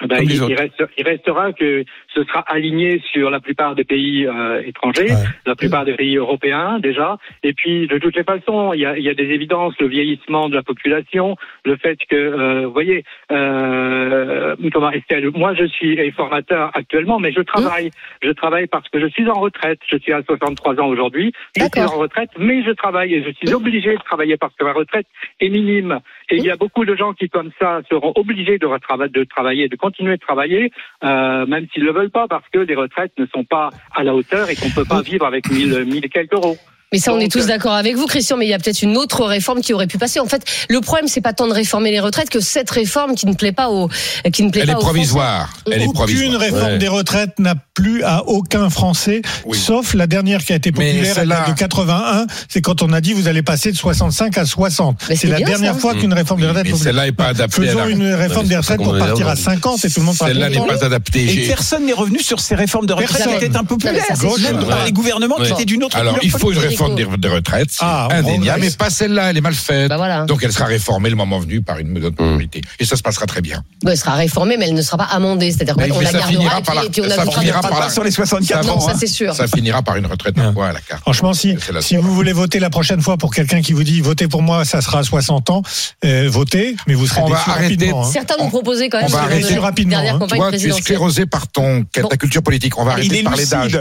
Ben, Comme il, il autres. reste, il restera que ce sera aligné sur la plupart des pays euh, étrangers, Ouais. la plupart des pays européens déjà. Et puis, de toutes les façons, il y a, il y a des évidences, le vieillissement de la population, le fait que, euh, vous voyez, euh, comment Estelle, moi je suis formateur actuellement, mais je travaille. Je travaille parce que je suis en retraite. Je suis à 63 ans aujourd'hui. Je suis en retraite, mais je travaille et je suis obligé de travailler parce que ma retraite est minime. Et il y a beaucoup de gens qui, comme ça, seront obligés de, travailler, de continuer de travailler, euh, même s'ils ne le veulent pas, parce que les retraites ne sont pas à la hauteur et qu'on ne peut pas vivre avec 1000, 1000 et quelques euros. Mais ça, on Donc, est tous euh, d'accord avec vous, Christian, mais il y a peut-être une autre réforme qui aurait pu passer. En fait, le problème, c'est pas tant de réformer les retraites que cette réforme qui ne plaît pas aux, qui ne plaît Elle pas est aux provisoire. Elle est Aucune provisoire. réforme Ouais. des retraites n'a plu à aucun Français, Oui. sauf la dernière qui a été populaire, elle date de 81. C'est quand on a dit vous allez passer de 65 à 60. Mais C'est la bien, dernière ça. fois qu'une réforme des retraites populaire. celle-là n'est pas adaptée à Faisons la- une réforme des retraites pour partir à 50 et tout le monde Celle-là n'est pas adaptée. Et personne n'est revenu sur ces réformes de retraite Personne. qui étaient impopulaires. Non, mais ça, c'est Gauche, Même ouais. par les gouvernements qui étaient d'une autre Alors, il faut une. Réforme des, des retraites, c'est Ah, indéniable, mais pas celle-là, elle est mal faite. Bah voilà. Donc elle sera réformée le moment venu par une autre majorité. Et ça se passera très bien. Bon, elle sera réformée, mais elle ne sera pas amendée. C'est-à-dire qu'on la ça gardera finira et par puis, la- et puis on ça finira par la- Sur les 64 Non, ans. ça hein. c'est sûr. Ça finira par une retraite à la carte. Franchement, si, si vous voulez voter la prochaine fois pour quelqu'un qui vous dit votez pour moi, ça sera à 60 ans, euh, votez, mais vous serez On va rapidement. hein. Certains nous proposaient quand même on va arrêter rapidement, hein. Toi, tu es sclérosé par ton, Bon. ta culture politique. On va arrêter de parler d'âge.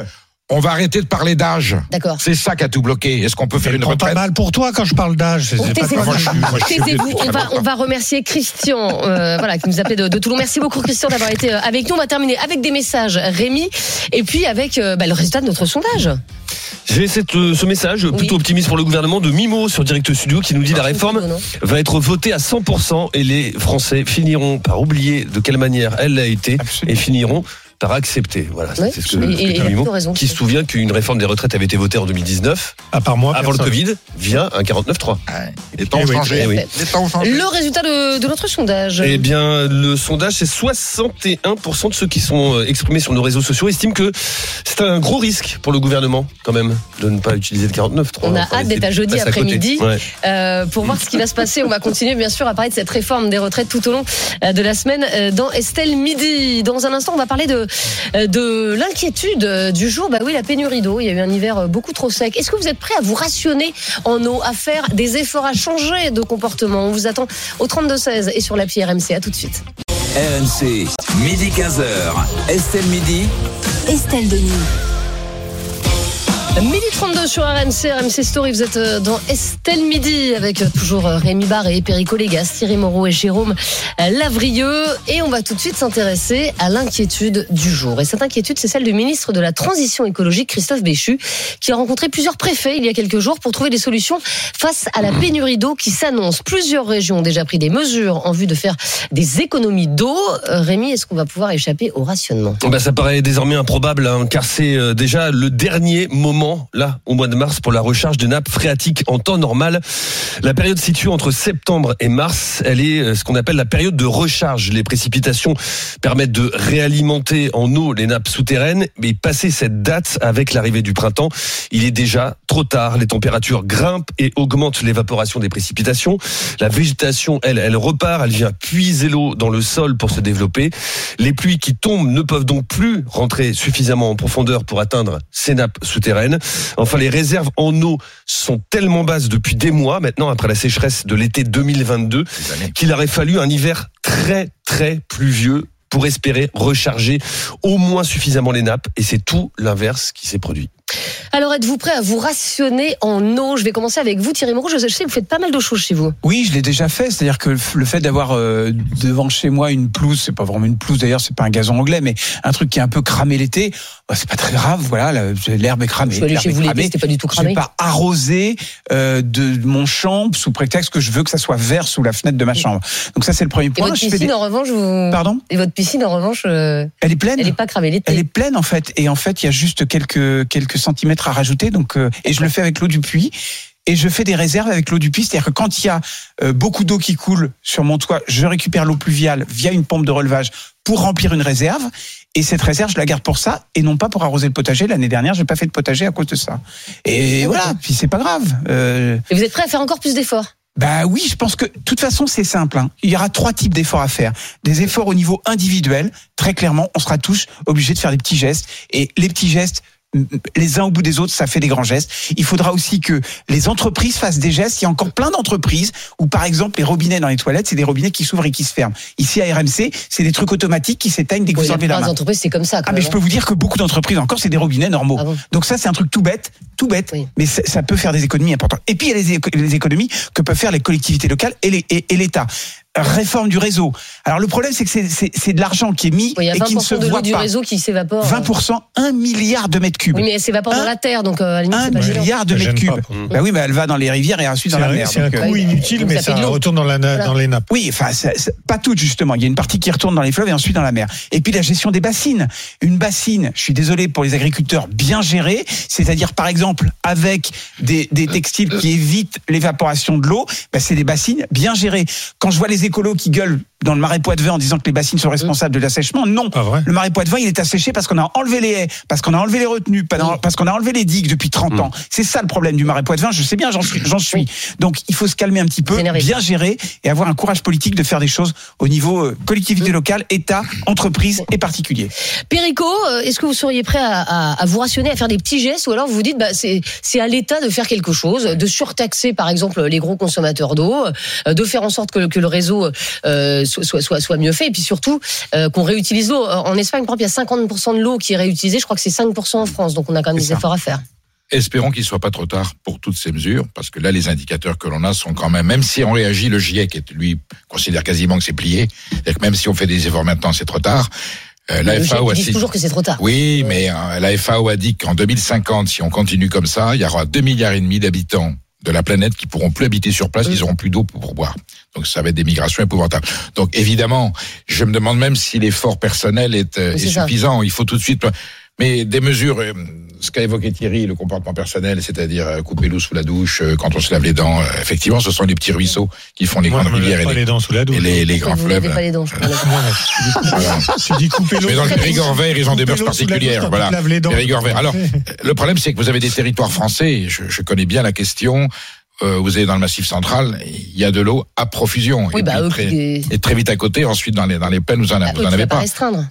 On va arrêter de parler d'âge. D'accord. C'est ça qui a tout bloqué. Est-ce qu'on peut faire une pas retraite mal pour toi quand je parle d'âge. c'est- c'est pas taisez-vous. toi, moi, je suis- moi, je suis vieux Taisez-vous. depuis On va, on va remercier Christian, euh, voilà, qui nous appelait de, de Toulon. Merci beaucoup, Christian, d'avoir été euh, avec nous. On va terminer avec des messages, Rémi, et puis avec euh, bah, le résultat de notre sondage. J'ai cette, euh, ce message plutôt optimiste pour le gouvernement de Mimo sur Direct Studio qui nous dit la réforme Non, non. va être votée à 100% et les Français finiront par oublier de quelle manière elle l'a été Absolument. et finiront par accepter. Voilà, Ouais, c'est ce que, et- ce que raison. qui se souvient qu'une réforme des retraites avait été votée en 2019. À part moi, Avant le. Covid, vient un 49.3. Les temps Eh ont oui. changé. Eh oui. Les temps ont changé. Le résultat de, de notre sondage. Eh bien, le sondage, c'est 61% de ceux qui sont euh, exprimés sur nos réseaux sociaux estiment que c'est un gros risque pour le gouvernement, quand même, de ne pas utiliser le 49.3. On a Enfin, hâte d'être à jeudi après-midi. Ouais. Euh, pour voir ce qui va se passer. On va continuer bien sûr à parler de cette réforme des retraites tout au long euh, de la semaine dans Estelle Midi. Dans un instant, on va parler de, euh, de l'inquiétude du jour. Bah oui, la pénurie d'eau. Il y a eu un hiver beaucoup trop sec. Est-ce que vous êtes prêts à vous rationner en eau, à faire des efforts, à changer de comportement? On vous attend au 32-16 et sur l'appli RMC. À tout de suite. RMC, midi 15h. Estelle Midi. Estelle Denis. Midi 32 sur RMC, RMC Story, vous êtes euh, dans Estelle Midi avec euh, toujours euh, Rémi Barré, Perico Légas, Thierry Moreau et Jérôme Lavrieux. Et on va tout de suite s'intéresser à l'inquiétude du jour. Et cette inquiétude, c'est celle du ministre de la Transition écologique, Christophe Béchu, qui a rencontré plusieurs préfets il y a quelques jours pour trouver des solutions face à la pénurie d'eau qui s'annonce. Plusieurs régions ont déjà pris des mesures en vue de faire des économies d'eau. Rémi, est-ce qu'on va pouvoir échapper au rationnement? Bah, ça paraît désormais improbable, hein, car c'est déjà le dernier moment, là, au mois de mars, pour la recharge de nappes phréatiques en temps normal. La période située entre septembre et mars, elle est euh, ce qu'on appelle la période de recharge. Les précipitations permettent de réalimenter en eau les nappes souterraines, mais passer cette date avec l'arrivée du printemps, il est déjà trop tard. Les températures grimpent et augmentent l'évaporation des précipitations. La végétation, elle, elle repart, elle vient puiser l'eau dans le sol pour se développer. Les pluies qui tombent ne peuvent donc plus rentrer suffisamment en profondeur pour atteindre ces nappes souterraines. Enfin, les réserves en eau sont tellement basses depuis des mois maintenant, après la sécheresse de l'été 2022, qu'il aurait fallu un hiver très, très pluvieux pour espérer recharger au moins suffisamment les nappes. Et c'est tout l'inverse qui s'est produit. Alors, êtes-vous prêt à vous rationner en eau? Je vais commencer avec vous, Thierry Moreau. Je sais que vous faites pas mal de choses chez vous. Oui, je l'ai déjà fait. C'est-à-dire que le fait d'avoir euh, devant chez moi une pelouse, c'est pas vraiment une pelouse d'ailleurs, c'est pas un gazon anglais, mais un truc qui est un peu cramé l'été, bah, c'est pas très grave. Voilà, l'herbe est cramée. Je suis allé chez vous l'été, c'était pas du tout Je cramé. vais pas arroser euh, de mon champ sous prétexte que je veux que ça soit vert sous la fenêtre de ma chambre. Donc ça c'est le premier Et point. votre Je fais piscine, des- en revanche, vous... Pardon? Et votre piscine, en revanche, euh, Elle est pleine. elle est pas cramée l'été. Elle est pleine en fait, et en fait il y a juste quelques quelques centimètres à rajouter. Donc euh, et je le fais avec l'eau du puits. Et je fais des réserves avec l'eau du puits, c'est-à-dire que quand il y a euh, beaucoup d'eau qui coule sur mon toit, je récupère l'eau pluviale via une pompe de relevage pour remplir une réserve. Et cette réserve, je la garde pour ça et non pas pour arroser le potager. L'année dernière, j'ai pas fait de potager à cause de ça. Et voilà, puis c'est pas grave. Euh, Et vous êtes prêt à faire encore plus d'efforts? Bah oui, je pense que de toute façon c'est simple. hein. Il y aura trois types d'efforts à faire. Des efforts au niveau individuel. Très clairement, on sera tous obligés de faire des petits gestes. Et les petits gestes, les uns au bout des autres, ça fait des grands gestes. Il faudra aussi que les entreprises fassent des gestes. Il y a encore plein d'entreprises où, par exemple, les robinets dans les toilettes, c'est des robinets qui s'ouvrent et qui se ferment. Ici à RMC, c'est des trucs automatiques qui s'éteignent dès que Oui, vous enlevez la main. entreprises, c'est comme ça. Quand Ah mais je peux vous dire que beaucoup d'entreprises encore c'est des robinets normaux. Ah bon Donc ça c'est un truc tout bête, tout bête, Oui. mais ça peut faire des économies importantes. Et puis il y a les, éco- les économies que peuvent faire les collectivités locales et les- et- et l'État. Réforme du réseau. Alors le problème c'est que c'est- c'est c'est de l'argent qui est mis Oui, et qui ne se 20% de l'eau voit du pas. réseau qui s'évapore. 20%, 1 milliard de mètres cubes. Oui, mais elle s'évapore dans la terre, donc euh, à la limite, 1 c'est pas gênant. milliard de mètres cubes. pas. Bah oui, mais elle va dans les rivières et ensuite dans la mer. c'est un donc, euh, coût ouais. inutile, Donc mais ça ça retourne dans, la, na- Voilà. dans les nappes. Oui, enfin, ça- ça- pas toutes justement. Il y a une partie qui retourne dans les fleuves et ensuite dans la mer. Et puis la gestion des bassines. Une bassine, je suis désolé pour les agriculteurs, bien gérée, c'est-à-dire par exemple avec des, des textiles qui évitent l'évaporation de l'eau, bah, c'est des bassines bien gérées. Quand je vois les écolos qui gueulent dans le marais Poitevin en disant que les bassines sont responsables de l'assèchement. Non. Pas vrai. Le marais Poitevin, il est asséché parce qu'on a enlevé les haies, parce qu'on a enlevé les retenues, parce qu'on a enlevé les digues depuis 30 ans. C'est ça le problème du marais Poitevin. Je sais bien, j'en suis, j'en suis. Donc, il faut se calmer un petit peu, bien gérer et avoir un courage politique de faire des choses au niveau euh, collectivité locale, État, entreprise et particulier. Perico, euh, est-ce que vous seriez prêt à, à- à vous rationner, à faire des petits gestes, ou alors vous vous dites, bah, c'est c'est à l'État de faire quelque chose, de surtaxer par exemple les gros consommateurs d'eau, euh, de faire en sorte que, que le réseau euh, soit, soit, soit, soit mieux fait, et puis surtout euh, qu'on réutilise l'eau. En Espagne, par exemple, il y a 50% de l'eau qui est réutilisée, je crois que c'est 5% en France, donc on a quand même des efforts à faire. Espérons qu'il soit pas trop tard pour toutes ces mesures, parce que là, les indicateurs que l'on a sont quand même, même si on réagit, le GIEC, lui, considère quasiment que c'est plié, c'est-à-dire que même si on fait des efforts maintenant, c'est trop tard. Euh, la GIEC FAO a dit toujours que c'est trop tard. Oui, mais euh, la FAO a dit qu'en 2050, si on continue comme ça, il y aura 2 milliards et demi d'habitants de la planète qui pourront plus habiter sur place, ils auront plus d'eau pour, boire. Donc ça va être des migrations épouvantables. Donc évidemment, je me demande même si l'effort personnel est, euh, Oui, est c'est ça. suffisant. Il faut tout de suite. Mais des mesures, euh, ce qu'a évoqué Thierry, le comportement personnel, c'est-à-dire euh, couper l'eau sous la douche, euh, quand on se lave les dents, euh, effectivement, ce sont les petits ruisseaux qui font les Moi, grandes rivières pas et les, les dents sous la douche. et les, les grands vous fleuves. n'avez pas les dents, je. Tu dis couper l'eau. Mais dans le Périgord vert, ils ont des mœurs particulières. Voilà. Périgord vert. Alors, le problème, c'est que vous avez des territoires français. Je, je connais bien la question. Euh, vous avez dans le Massif central, il y a de l'eau à profusion. Oui, et, bah, eux très, et très vite à côté. Ensuite, dans les dans les plaines, vous en, Ah, vous eux en qui avez va pas.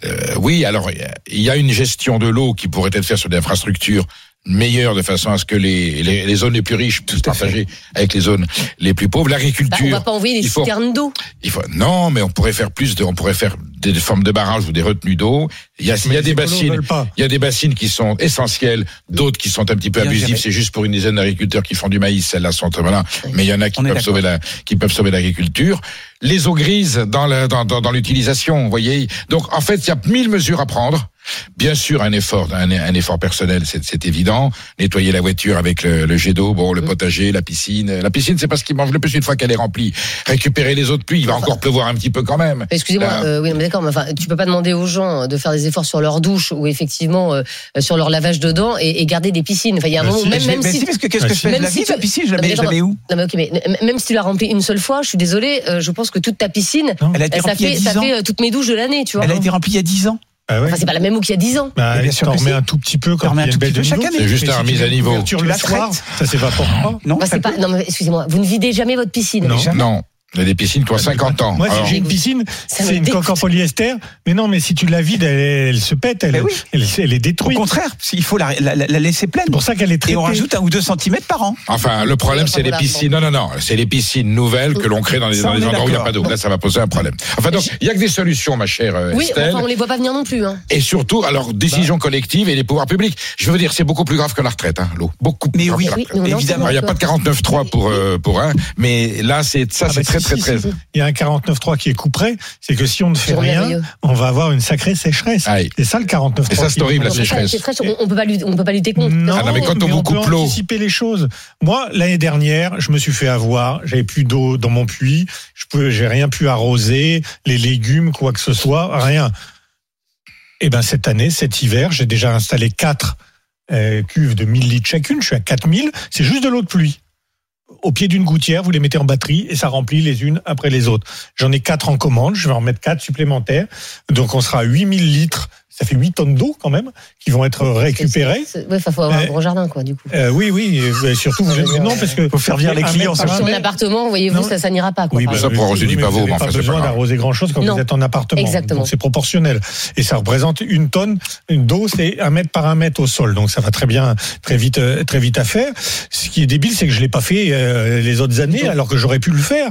Euh, oui, alors il y a une gestion de l'eau qui pourrait être faite sur des infrastructures meilleures de façon à ce que les, les, les zones les plus riches puissent partager avec les zones les plus pauvres. Bah, on L'agriculture. va pas envoyer des citernes d'eau. il faut, non, mais on pourrait faire plus de, on pourrait faire des, formes de barrages ou des retenues d'eau. Il y a, il y a des bassines, il y a des bassines qui sont essentielles, d'autres qui sont un petit peu Bien abusives. C'est juste pour une dizaine d'agriculteurs qui font du maïs, celles-là sont voilà. Mais il y en a qui On peuvent sauver la, qui peuvent sauver l'agriculture. Les eaux grises dans la, dans, dans, dans l'utilisation, vous voyez. Donc en fait, il y a mille mesures à prendre. Bien sûr, un effort, un, un effort personnel, c'est évident. Nettoyer la voiture avec le, le jet d'eau, bon, le potager, la piscine. La piscine, c'est parce qu'il mange le plus une fois qu'elle est remplie. Récupérer les eaux de pluie, il va encore pleuvoir un petit peu quand même. Excusez-moi, euh, oui, mais d'accord, mais enfin, tu peux pas demander aux gens de faire des efforts sur leur douche ou effectivement euh, sur leur lavage de dents et, et garder des piscines. Enfin, il y a un Bah, moment, si, même, Mais même mais si, si, parce que qu'est-ce que je fais la si tu- la piscine, je la Non, mais mets, je la attends, mets où non, mais ok, mais même si tu l'as remplie une seule fois, je suis désolée, euh, je pense que toute ta piscine, Elle a été ça remplie il y fait, a 10 ça ans. fait toutes mes douches de l'année, tu vois. Elle a été remplie il y a 10 ans. Ah ouais. Enfin, c'est pas la même eau qu'il y a 10 ans. Bah, bien sûr remets un tout petit peu quand un année. C'est juste la tu remise à niveau. Tu le la soir, ça s'évapore pas. Non, Bah, pas, non, mais excusez-moi, vous ne videz jamais votre piscine. Non. Non. Il y a des piscines qui ont 50 ans. Moi, si j'ai une piscine, c'est une coque en polyester. Mais non, mais si tu la vides, elle, elle se pète, elle, Mais oui. elle, elle est Au détruite. contraire, il faut la, la- la- la laisser pleine. C'est pour ça qu'elle est traitée. Et on rajoute un ou deux centimètres par an. Enfin, le problème, c'est les piscines. Non, non, non. C'est les piscines nouvelles que l'on crée dans les, Ça, dans on les est endroits où il n'y a pas d'eau. Là, ça va poser un problème. Enfin, donc, il y a que des solutions, ma chère euh, Oui, Estelle. enfin, on les voit pas venir non plus. Hein. Et surtout, alors, décision collective et les pouvoirs publics. Je veux dire, c'est beaucoup plus grave que la retraite, hein, l'eau. Beaucoup plus Mais grave oui, que la Oui, retraite. évidemment. Il n'y a pas de 49.3 pour, euh, pour un, mais là, c'est, ça, Ah c'est bah, très, très, si, très. si. Il y a un 49.3 qui est couperé. C'est que si on ne fait rien, on va avoir une sacrée sécheresse. Aïe. C'est ça le 49.3. Et ça, c'est horrible, la mais sécheresse. on, peut pas lutter, on peut pas lutter contre. Non, Ah non, mais quand on vous on peut coupe l'eau. anticiper les choses. Moi, l'année dernière, je me suis fait avoir. J'avais plus d'eau dans mon puits. Je pouvais, j'ai rien pu arroser, les légumes, quoi que ce soit, rien. Et ben cette année, cet hiver, j'ai déjà installé quatre euh, cuves de 1000 litres chacune. Je suis à 4000. C'est juste de l'eau de pluie. Au pied d'une gouttière, vous les mettez en batterie et ça remplit les unes après les autres. J'en ai quatre en commande. Je vais en mettre quatre supplémentaires. Donc on sera à 8000 litres. Ça fait 8 tonnes d'eau quand même qui vont être récupérées. Ouais, enfin, faut avoir un gros jardin, quoi, du coup. Euh, oui, oui, surtout, vous Ouais, non, parce que Faut faire venir les clients, Sur un appartement, voyez-vous, ça, ça n'ira pas, quoi. Oui, bah, Ça, pour arroser oui, du pavot, vous n'avez mais pas besoin d'arroser grand chose quand Non. vous êtes en appartement. Exactement. Donc c'est proportionnel. Et ça représente une tonne d'eau, c'est un mètre par un mètre au sol. Donc ça va très bien, très vite, euh, très vite à faire. Ce qui est débile, c'est que je l'ai pas fait euh, les autres années, alors que j'aurais pu le faire.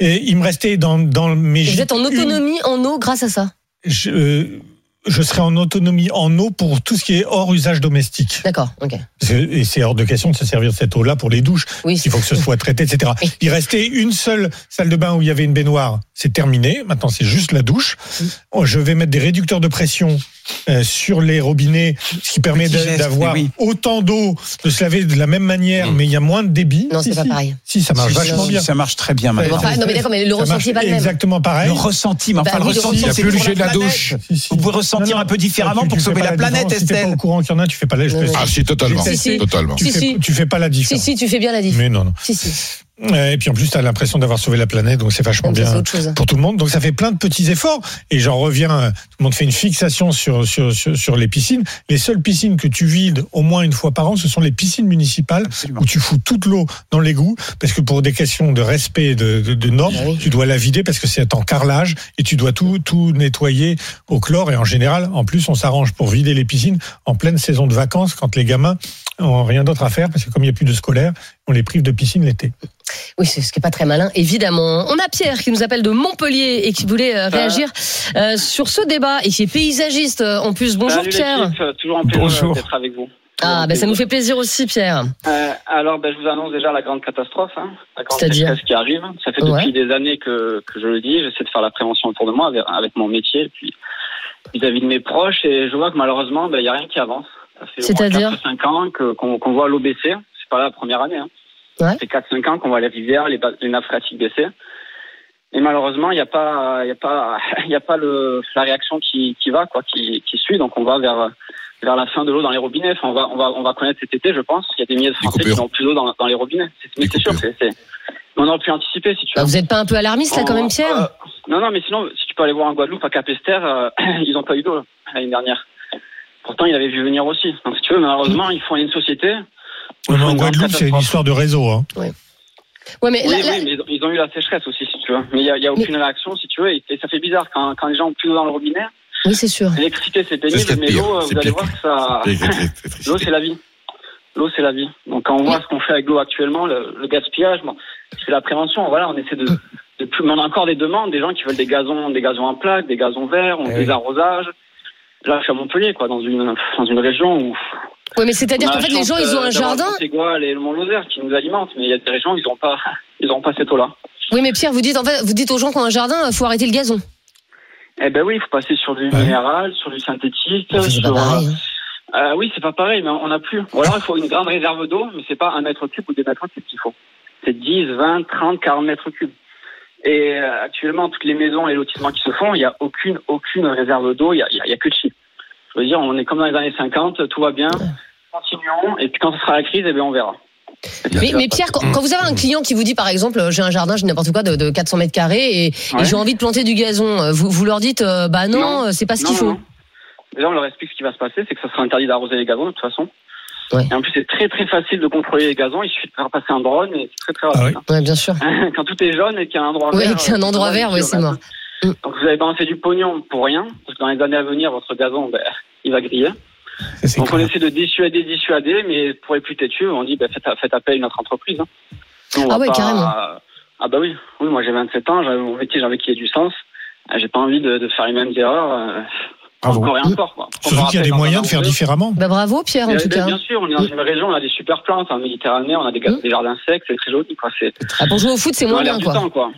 Et il me restait dans, dans mes Vous êtes en une- autonomie en eau grâce à ça? je, euh, je serai en autonomie en eau pour tout ce qui est hors usage domestique. D'accord, ok. Et c'est hors de question de se servir de cette eau-là pour les douches. Oui. Il faut que ce soit traité, etc. Oui. Il restait une seule salle de bain où il y avait une baignoire. C'est terminé. Maintenant, c'est juste la douche. Oh, Je vais mettre des réducteurs de pression euh, sur les robinets, ce qui permet d'avoir oui. autant d'eau, de se laver de la même manière, mais il y a moins de débit. Non, Si, c'est pas si. pareil. Si, ça marche Si, vachement si, bien. Ça marche très bien maintenant. Enfin, non, mais d'accord, mais le Ça ressenti marche est pas le même. Exactement pareil. Le ressenti, mais enfin, Bah le ressenti, c'est Il y a plus le jet de la douche. Si, si. Vous pouvez ressentir un peu différemment Tu- pour tu sauver la planète, différence. Si t'es pas Estelle. au courant qu'il y en a, tu fais pas la. Ah, si, totalement. Si, si. Totalement. Tu Si, fais, si. pas la Si, différence. si, tu fais bien la diff. Mais non, non. Si, si. Et puis en plus, tu as l'impression d'avoir sauvé la planète, donc c'est vachement Donc, bien pour tout le monde. Donc ça fait plein de petits efforts. Et j'en reviens, euh, tout le monde fait une fixation sur, sur, sur, sur les piscines. Les seules piscines que tu vides au moins une fois par an, ce sont les piscines municipales Absolument. où tu fous toute l'eau dans l'égout parce que pour des questions de respect et de, de, de normes, oui. tu dois la vider parce que c'est en carrelage et tu dois tout, tout nettoyer au chlore. Et en général, en plus, on s'arrange pour vider les piscines en pleine saison de vacances quand les gamins rien d'autre à faire parce que comme il n'y a plus de scolaire, on les prive de piscine l'été. Oui, c'est ce qui est pas très malin, évidemment. On a Pierre qui nous appelle de Montpellier et qui voulait euh, réagir euh, sur ce débat et qui est paysagiste euh, en plus. Bonjour Salut Pierre. toujours un plaisir Bonjour. d'être avec vous. Ah, ben ça nous fait plaisir aussi Pierre. Euh, alors, ben, je vous annonce déjà la grande catastrophe, hein, la grande C'est-à-dire sécheresse qui arrive. Ça fait Ouais. depuis des années que, que je le dis. J'essaie de faire la prévention autour de moi avec, avec mon métier, puis vis-à-vis de mes proches, et je vois que malheureusement, ben, il n'y a rien qui avance. Ça fait C'est-à-dire 4-5 ans que- qu'on qu'on voit l'eau baisser. C'est pas la première année. Hein. Ouais. Ça fait 4-5 ans qu'on voit les rivières, les, les nappes phréatiques baisser. Et malheureusement, il n'y a pas, il y a pas, il y a pas le, la réaction qui, qui va, quoi, qui, qui suit. Donc, on va vers, vers la fin de l'eau dans les robinets. Enfin, on va, on va, on va connaître cet été, je pense. Il y a des milliers de Français qui n'ont plus d'eau dans, dans les robinets. C'est, mais c'est sûr, coupures. c'est, c'est- on aurait pu anticiper, si tu veux. Bah, vous êtes pas un peu alarmiste là quand même Pierre? Euh, non, non, mais sinon, si tu peux aller voir en Guadeloupe, à Capesterre, euh, ils n'ont pas eu d'eau l'année dernière. Pourtant, ils avaient vu venir aussi. Donc, si tu veux, malheureusement, ils font une société. Font en Guadeloupe, c'est une histoire de réseau. Hein. Ouais, mais Oui, là- oui, mais ils ont- eu la sécheresse aussi, si tu veux. Mais il n'y a, il y a aucune réaction, si tu veux. Et, et ça fait bizarre quand, quand les gens ont plus d'eau dans le robinet. oui, c'est sûr. L'électricité, c'est pénible, mais l'eau, vous allez voir que ça. L'eau, c'est la vie. L'eau, c'est la vie. Donc, quand on voit ce qu'on fait avec l'eau actuellement, le, le gaspillage, bon, c'est la prévention. Voilà, on essaie de, de plus. Mais on a encore des demandes, des gens qui veulent des gazons, des gazons en plaques, des gazons verts, on Eh des oui. arrosages. Là, je suis à Montpellier, quoi, dans une, dans une région où. Ouais, mais c'est-à-dire qu'en fait les gens ils ont euh, un d'avoir jardin. le Mont-Ségoual et le Mont-Lozère qui nous alimentent, mais il y a des régions, ils n'ont pas, ils ont pas cette eau-là. Oui, mais Pierre, vous dites en fait, vous dites aux gens qui ont un jardin, il faut arrêter le gazon. Eh ben oui, il faut passer sur du Ouais. minéral, sur du synthétique, C'est sur. pareil. hein. Euh, oui, c'est pas pareil, mais on n'a plus. Ou alors il faut une grande réserve d'eau, mais c'est pas un mètre cube ou deux mètres cubes qu'il faut. C'est 10, 20, 30, 40 mètres cubes. Et euh, actuellement, toutes les maisons et lotissements qui se font, il n'y a aucune, aucune réserve d'eau, il n'y a, y a- il y a que de chi. Je veux dire, on est comme dans les années 50, tout va bien, continuons, et puis quand ce sera la crise, eh bien on verra. Mais, mais Pierre, quand, quand vous avez un client qui vous dit par exemple, euh, j'ai un jardin, j'ai n'importe quoi de, de 400 mètres carrés et, j'ai envie de planter du gazon, euh, vous, vous leur dites, euh, bah non, Non. c'est pas ce qu'il faut. non. Déjà, on leur explique ce qui va se passer, c'est que ça sera interdit d'arroser les gazons de toute façon. Ouais. Et en plus, c'est très très facile de contrôler les gazons. Il suffit de faire passer un drone et c'est très très Ah rapide. Ouais, bien sûr. Quand tout est jaune et qu'il y a un endroit Oui, vert. qu'il y a un euh, endroit vert, oui, c'est mort. Mm. Donc vous avez balancé du pognon pour rien, parce que dans les années à venir, votre gazon, ben, il va griller. Ça, Donc on essaie de dissuader, dissuader, mais pour les plus têtus, on dit ben, faites, faites appel à une autre entreprise. hein. On Ah ouais, carrément. Ah bah oui, oui, moi j'ai 27 ans, j'avais mon métier, j'avais qu'il y ait du sens. Euh, J'ai pas envie de, de faire les mêmes erreurs. Euh, Bravo. encore et encore. Quoi. On me Surtout qu'il y a des moyens de faire différemment. Bah bravo Pierre en tout bien, cas. bien sûr, on est dans une région, on a des super plantes en Méditerranée, on a des, jardins secs, c'est très joli. Quoi. C'est Ah, pour jouer au foot, c'est moins bien quoi. temps, quoi.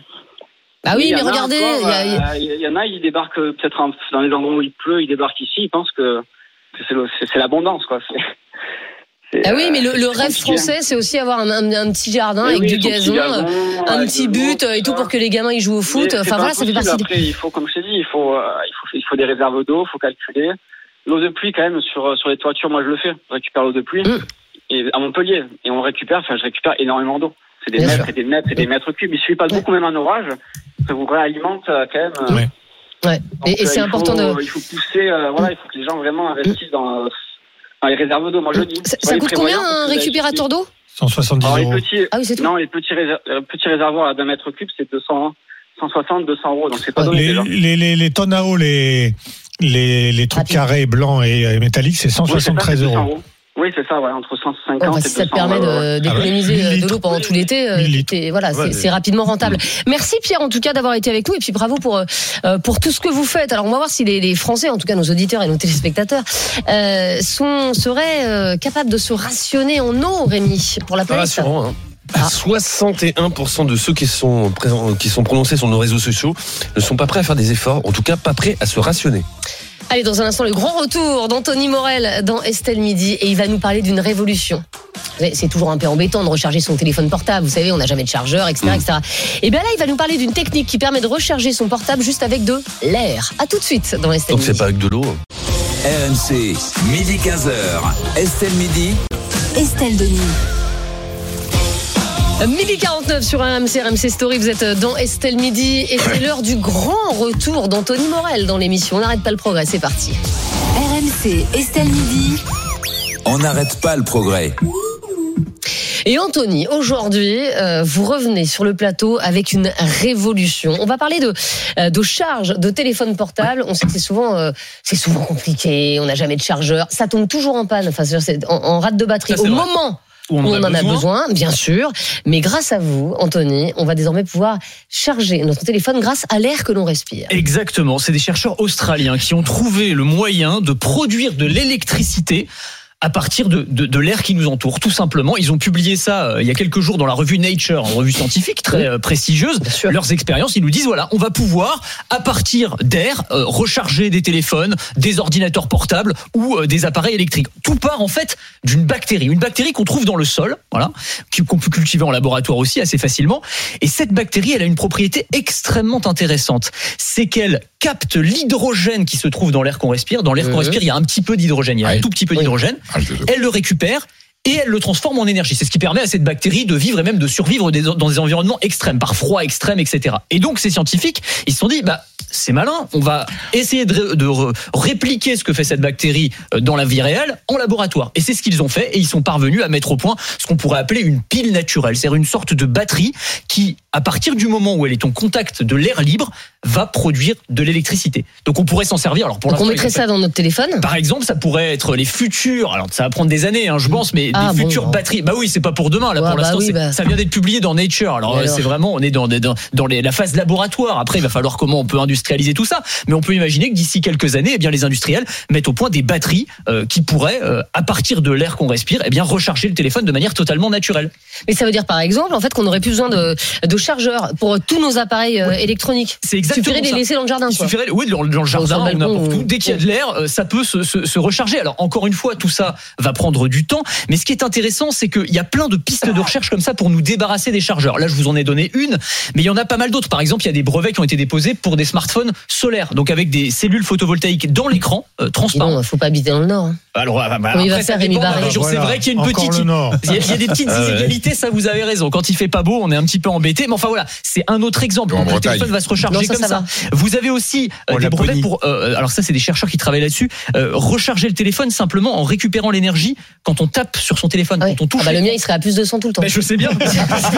Ah oui, mais regardez, il y euh, en a, ils débarquent euh, peut-être dans les endroits où il pleut, ils débarquent ici, ils pensent que, c'est l'abondance, quoi. Ah oui, euh, mais le, le rêve compliqué. français, c'est aussi avoir un, un- un petit jardin Mais avec oui, du petit gazon, un petit but euh, et tout pour que les gamins ils jouent au foot. Enfin voilà, ça fait partie. Après, il faut, comme je t'ai dit, il faut, euh, il faut, il faut des réserves d'eau, il faut calculer. L'eau de pluie, quand même, sur, sur les toitures, moi je le fais. Je récupère l'eau de pluie et, à Montpellier. Et on récupère, enfin, je récupère énormément d'eau. C'est des Bien mètres sûr. et des mètres et des mètres cubes. Il suffit pas de beaucoup, même en orage. Ça vous réalimente euh, quand même. euh, Ouais. Ouais. donc, Et, et euh, c'est important faut, de. Il faut pousser, euh, voilà, il faut que les gens vraiment investissent dans, dans les réserves d'eau. Moi je dis. Ça, coûte combien un récupérateur d'eau? 170 alors, les euros. petits, Ah oui, c'est tout. non, les petits, réser- petits réservoirs à d'un mètre cube, c'est 200, 160, 200 euros. Donc c'est pas donné Les, déjà. les, les, les tonnes à eau, les, les, les trucs carrés, blancs et euh, métalliques, c'est Oui, c'est ça, 173 c'est 200 euros. Oui, c'est ça, ouais, entre 150 Enfin, et si ça 200 te permet ouais, ouais, de- ouais. d'économiser Ah ouais. euh, de l'eau pendant tout l'été, euh, 1000 litres. t'es- voilà, c'est Ouais, c'est rapidement rentable. Merci Pierre en tout cas d'avoir été avec nous et puis bravo pour euh, pour tout ce que vous faites. Alors on va voir si les, les Français, en tout cas nos auditeurs et nos téléspectateurs, euh, sont seraient euh, capables de se rationner en eau, Rémi, pour la planète. rassurant. Hein. Ah. 61% de ceux qui sont, présents, qui sont prononcés sur nos réseaux sociaux ne sont pas prêts à faire des efforts, en tout cas pas prêts à se rationner. Allez, dans un instant, le grand retour d'Anthony Morel dans Estelle Midi et il va nous parler d'une révolution. C'est toujours un peu embêtant de recharger son téléphone portable. Vous savez, on n'a jamais de chargeur, etc., etc. Et bien là, il va nous parler d'une technique qui permet de recharger son portable juste avec de l'air. À tout de suite dans Estelle Donc Midi. c'est pas avec de l'eau. RMC, midi 15h. Estelle Midi. Estelle Denis. Midi 49 sur un RMC, RMC Story, vous êtes dans Estelle Midi et c'est l'heure du grand retour d'Anthony Morel dans l'émission. On n'arrête pas le progrès, c'est parti. RMC, Estelle Midi. On n'arrête pas le progrès. Et Anthony, aujourd'hui, euh, vous revenez sur le plateau avec une révolution. On va parler de, euh, de charge de téléphone portable. On sait que c'est souvent, euh, c'est souvent compliqué. On n'a jamais de chargeur. Ça tombe toujours en panne, enfin, c'est en, en rate de batterie. Ça, Au vrai. moment Où où on, en a besoin, bien sûr. Mais grâce à vous, Anthony, on va désormais pouvoir charger notre téléphone grâce à l'air que l'on respire. Exactement, c'est des chercheurs australiens qui ont trouvé le moyen de produire de l'électricité à partir de, de, de l'air qui nous entoure, tout simplement. Ils ont publié ça euh, il y a quelques jours dans la revue Nature, une revue scientifique très euh, prestigieuse. Leurs expériences, ils nous disent voilà, on va pouvoir à partir d'air euh, recharger des téléphones, des ordinateurs portables ou euh, des appareils électriques. Tout part en fait d'une bactérie, une bactérie qu'on trouve dans le sol, voilà, qu'on peut cultiver en laboratoire aussi assez facilement. Et cette bactérie, elle a une propriété extrêmement intéressante, c'est qu'elle capte l'hydrogène qui se trouve dans l'air qu'on respire. Dans l'air qu'on respire, il y a un petit peu d'hydrogène, il y a un tout petit peu d'hydrogène. Ah, Elle le récupère. Et elle le transforme en énergie. C'est ce qui permet à cette bactérie de vivre et même de survivre dans des environnements extrêmes, par froid extrême, etc. Et donc ces scientifiques, ils se sont dit, bah c'est malin, on va essayer de, de répliquer ce que fait cette bactérie euh, dans la vie réelle en laboratoire. Et c'est ce qu'ils ont fait. Et ils sont parvenus à mettre au point ce qu'on pourrait appeler une pile naturelle, c'est-à-dire une sorte de batterie qui, à partir du moment où elle est en contact de l'air libre, va produire de l'électricité. Donc on pourrait s'en servir. Alors pour Donc on mettrait ça dans notre téléphone? Par exemple, ça pourrait être les futurs. Alors, ça va prendre des années, hein, je pense, mais Ah, des bon, futures non. batteries. Bah oui, c'est pas pour demain. Là, Ouais, pour bah l'instant, oui, bah. ça vient d'être publié dans Nature. Alors, euh, alors c'est vraiment, on est dans, des- dans, dans les- la phase laboratoire. Après, il va falloir comment on peut industrialiser tout ça. Mais on peut imaginer que d'ici quelques années, eh bien, les industriels mettent au point des batteries euh, qui pourraient, euh, à partir de l'air qu'on respire, eh bien, recharger le téléphone de manière totalement naturelle. Mais ça veut dire par exemple en fait qu'on n'aurait plus besoin de, de chargeurs pour tous nos appareils euh, électroniques. C'est Il exactement suffirait de les laisser dans le jardin. Il quoi. suffirait, oui, dans, le jardin ou n'importe où. Dès qu'il y a de l'air, euh, ça peut se, se- se recharger. Alors encore une fois, tout ça va prendre du temps. Mais ce qui est intéressant, c'est qu'il y a plein de pistes de recherche comme ça pour nous débarrasser des chargeurs. Là, je vous en ai donné une, mais il y en a pas mal d'autres. Par exemple, il y a des brevets qui ont été déposés pour des smartphones solaires, donc avec des cellules photovoltaïques dans l'écran, euh, transparent. donc, faut pas habiter dans le Nord. hein. Alors, ah, bah, Comment il va après, ça faire, Rémi Barré région. C'est Voilà. vrai qu'il y a une Encore petite. Il y, a, il y a des petites Ah inégalités, ça vous avez raison. Quand il fait pas beau, on est un petit peu embêté. Mais enfin voilà, c'est un autre exemple. Le Bretagne. téléphone va se recharger Non, ça, comme ça. Vous avez aussi euh, Oh, des brevets pour. euh, alors ça, c'est des chercheurs qui travaillent là-dessus. euh, recharger le téléphone simplement en récupérant l'énergie quand on tape sur son téléphone, Ouais. quand on touche. Ah bah, le mien il serait à plus de 100 tout le temps. Mais je sais bien.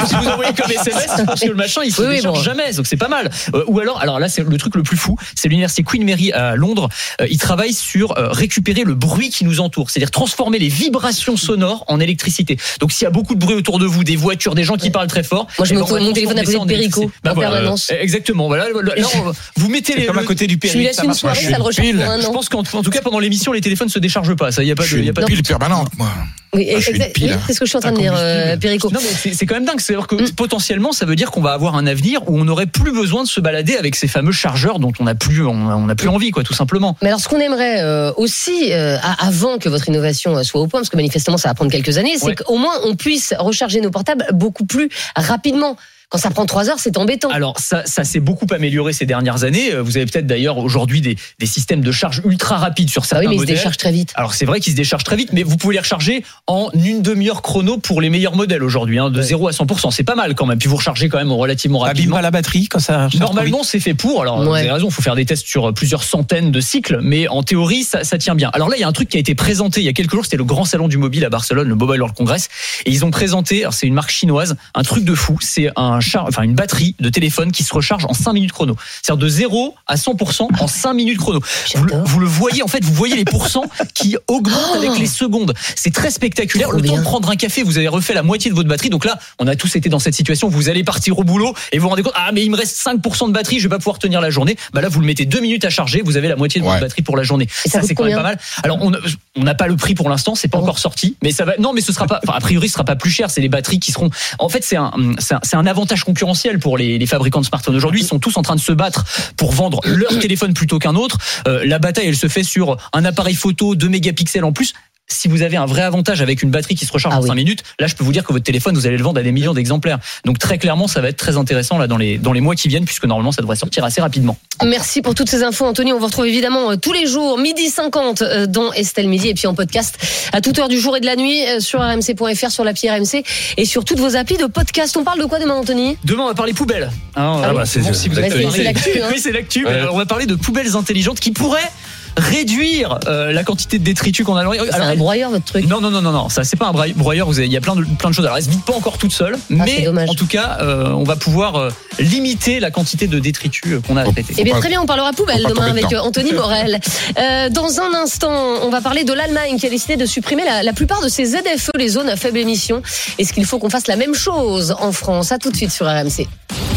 si vous envoyez comme SMS, parce que le machin, il se Oui, oui, décharge bon. jamais, donc c'est pas mal. Euh, ou alors, alors là, c'est le truc le plus fou, c'est l'université Queen Mary à Londres. Euh, ils travaillent sur euh, récupérer le bruit qui nous entoure, c'est-à-dire transformer les vibrations sonores en électricité. Donc s'il y a beaucoup de bruit autour de vous, des voitures, des gens qui parlent très fort, Moi, je eh me ben, va mon téléphone à côté de en Perico. Bah en voilà, permanence. euh, Exactement. Voilà, là, là, on- vous mettez les. Comme à côté du Je lui laisse une soirée, ça le recharge pile. pour un Je pense qu'en en tout cas pendant l'émission les téléphones se déchargent pas. Ça, il y a pas de. Je suis il y a une pas de- pile permanente, moi. Oui, Ah, oui, hein. c'est ce que je suis en train de dire, euh. Perico. Non, mais c'est quand même dingue. C'est-à-dire que Mm. potentiellement, ça veut dire qu'on va avoir un avenir où on n'aurait plus besoin de se balader avec ces fameux chargeurs dont on n'a plus, on, on n'a plus envie, quoi, tout simplement. Mais alors, ce qu'on aimerait euh, aussi, euh, avant que votre innovation euh, soit au point, parce que manifestement, ça va prendre quelques années, c'est Ouais. qu'au moins on puisse recharger nos portables beaucoup plus rapidement. Quand ça prend trois heures, c'est embêtant. Alors ça, ça s'est beaucoup amélioré ces dernières années. Euh, Vous avez peut-être d'ailleurs aujourd'hui des, des systèmes de charge ultra rapides sur Ah certains oui, mais ils se déchargent très vite. Alors c'est vrai qu'ils se déchargent très vite, mais vous pouvez les recharger en une demi-heure chrono pour les meilleurs modèles aujourd'hui, hein, de 0 à 100%. C'est pas mal quand même. Puis vous rechargez quand même relativement rapidement. pas la batterie quand ça. Normalement, c'est fait pour. Alors, vous Ouais. avez raison, il faut faire des tests sur plusieurs centaines de cycles, mais en théorie, ça, ça tient bien. Alors là, il y a un truc qui a été présenté il y a quelques jours, c'était le grand salon du mobile à Barcelone, le Mobile World Congress, et ils ont présenté, alors c'est une marque chinoise, un truc de fou, c'est un char, enfin une batterie de téléphone qui se recharge en 5 minutes chrono. C'est-à-dire de 0 à 100% en 5 minutes chrono. Vous, le- J'adore. vous le voyez, en fait, vous voyez les pourcents qui augmentent avec les secondes. C'est très spectaculaire. Trop Le temps de prendre un café, vous avez refait la moitié de votre batterie. Donc là, on a tous été dans cette situation. Vous allez partir au boulot et vous vous rendez compte, ah, mais il me reste 5% de batterie, je vais pas pouvoir tenir la journée. Bah là, vous le mettez deux minutes à charger, vous avez la moitié de votre batterie pour la journée. Et ça c'est quand même pas mal. Alors, on n'a pas le prix pour l'instant, c'est pas Ah encore sorti, mais ça va, non, mais ce sera pas, enfin, a priori, ce sera pas plus cher. C'est les batteries qui seront, en fait, c'est un, c'est un, c'est un avantage concurrentiel pour les, les fabricants de smartphones. Aujourd'hui, ils sont tous en train de se battre pour vendre leur téléphone plutôt qu'un autre. Euh, la bataille, elle se fait sur un appareil photo 2 mégapixels en plus. Si vous avez un vrai avantage avec une batterie qui se recharge Ah en oui. 5 minutes, là je peux vous dire que votre téléphone vous allez le vendre à des millions d'exemplaires. Donc très clairement ça va être très intéressant là dans les dans les mois qui viennent puisque normalement ça devrait sortir assez rapidement. Merci pour toutes ces infos, Anthony. On vous retrouve évidemment euh, tous les jours, midi 50, euh, dans Estelle Midi, et puis en podcast à toute heure du jour et de la nuit euh, sur rmc.fr, sur l'appli RMC et sur toutes vos applis de podcast. On parle de quoi demain, Anthony? Demain on va parler poubelles. Hein, Ah euh, bah, c'est- bon, si l'actu, hein. Oui c'est l'actu. Ouais. On va parler de poubelles intelligentes qui pourraient réduire euh, la quantité de détritus qu'on a. Alors, C'est un broyeur, votre truc. Non, non, non, non, non, ça c'est pas un broy- broyeur. Vous avez, il y a plein de, plein de choses. Alors, elle se vide pas encore toute seule, Ah, mais en tout cas, euh, on va pouvoir euh, limiter la quantité de détritus euh, qu'on a à traiter. Eh bien, très bien, on parlera poubelle demain avec euh, Anthony Morel. Euh, dans un instant, on va parler de l'Allemagne qui a décidé de supprimer la, la plupart de ses ZFE, les zones à faible émission. Est-ce qu'il faut qu'on fasse la même chose en France? À tout de suite sur RMC.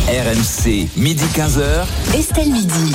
RMC, midi 15h. Estelle Midi.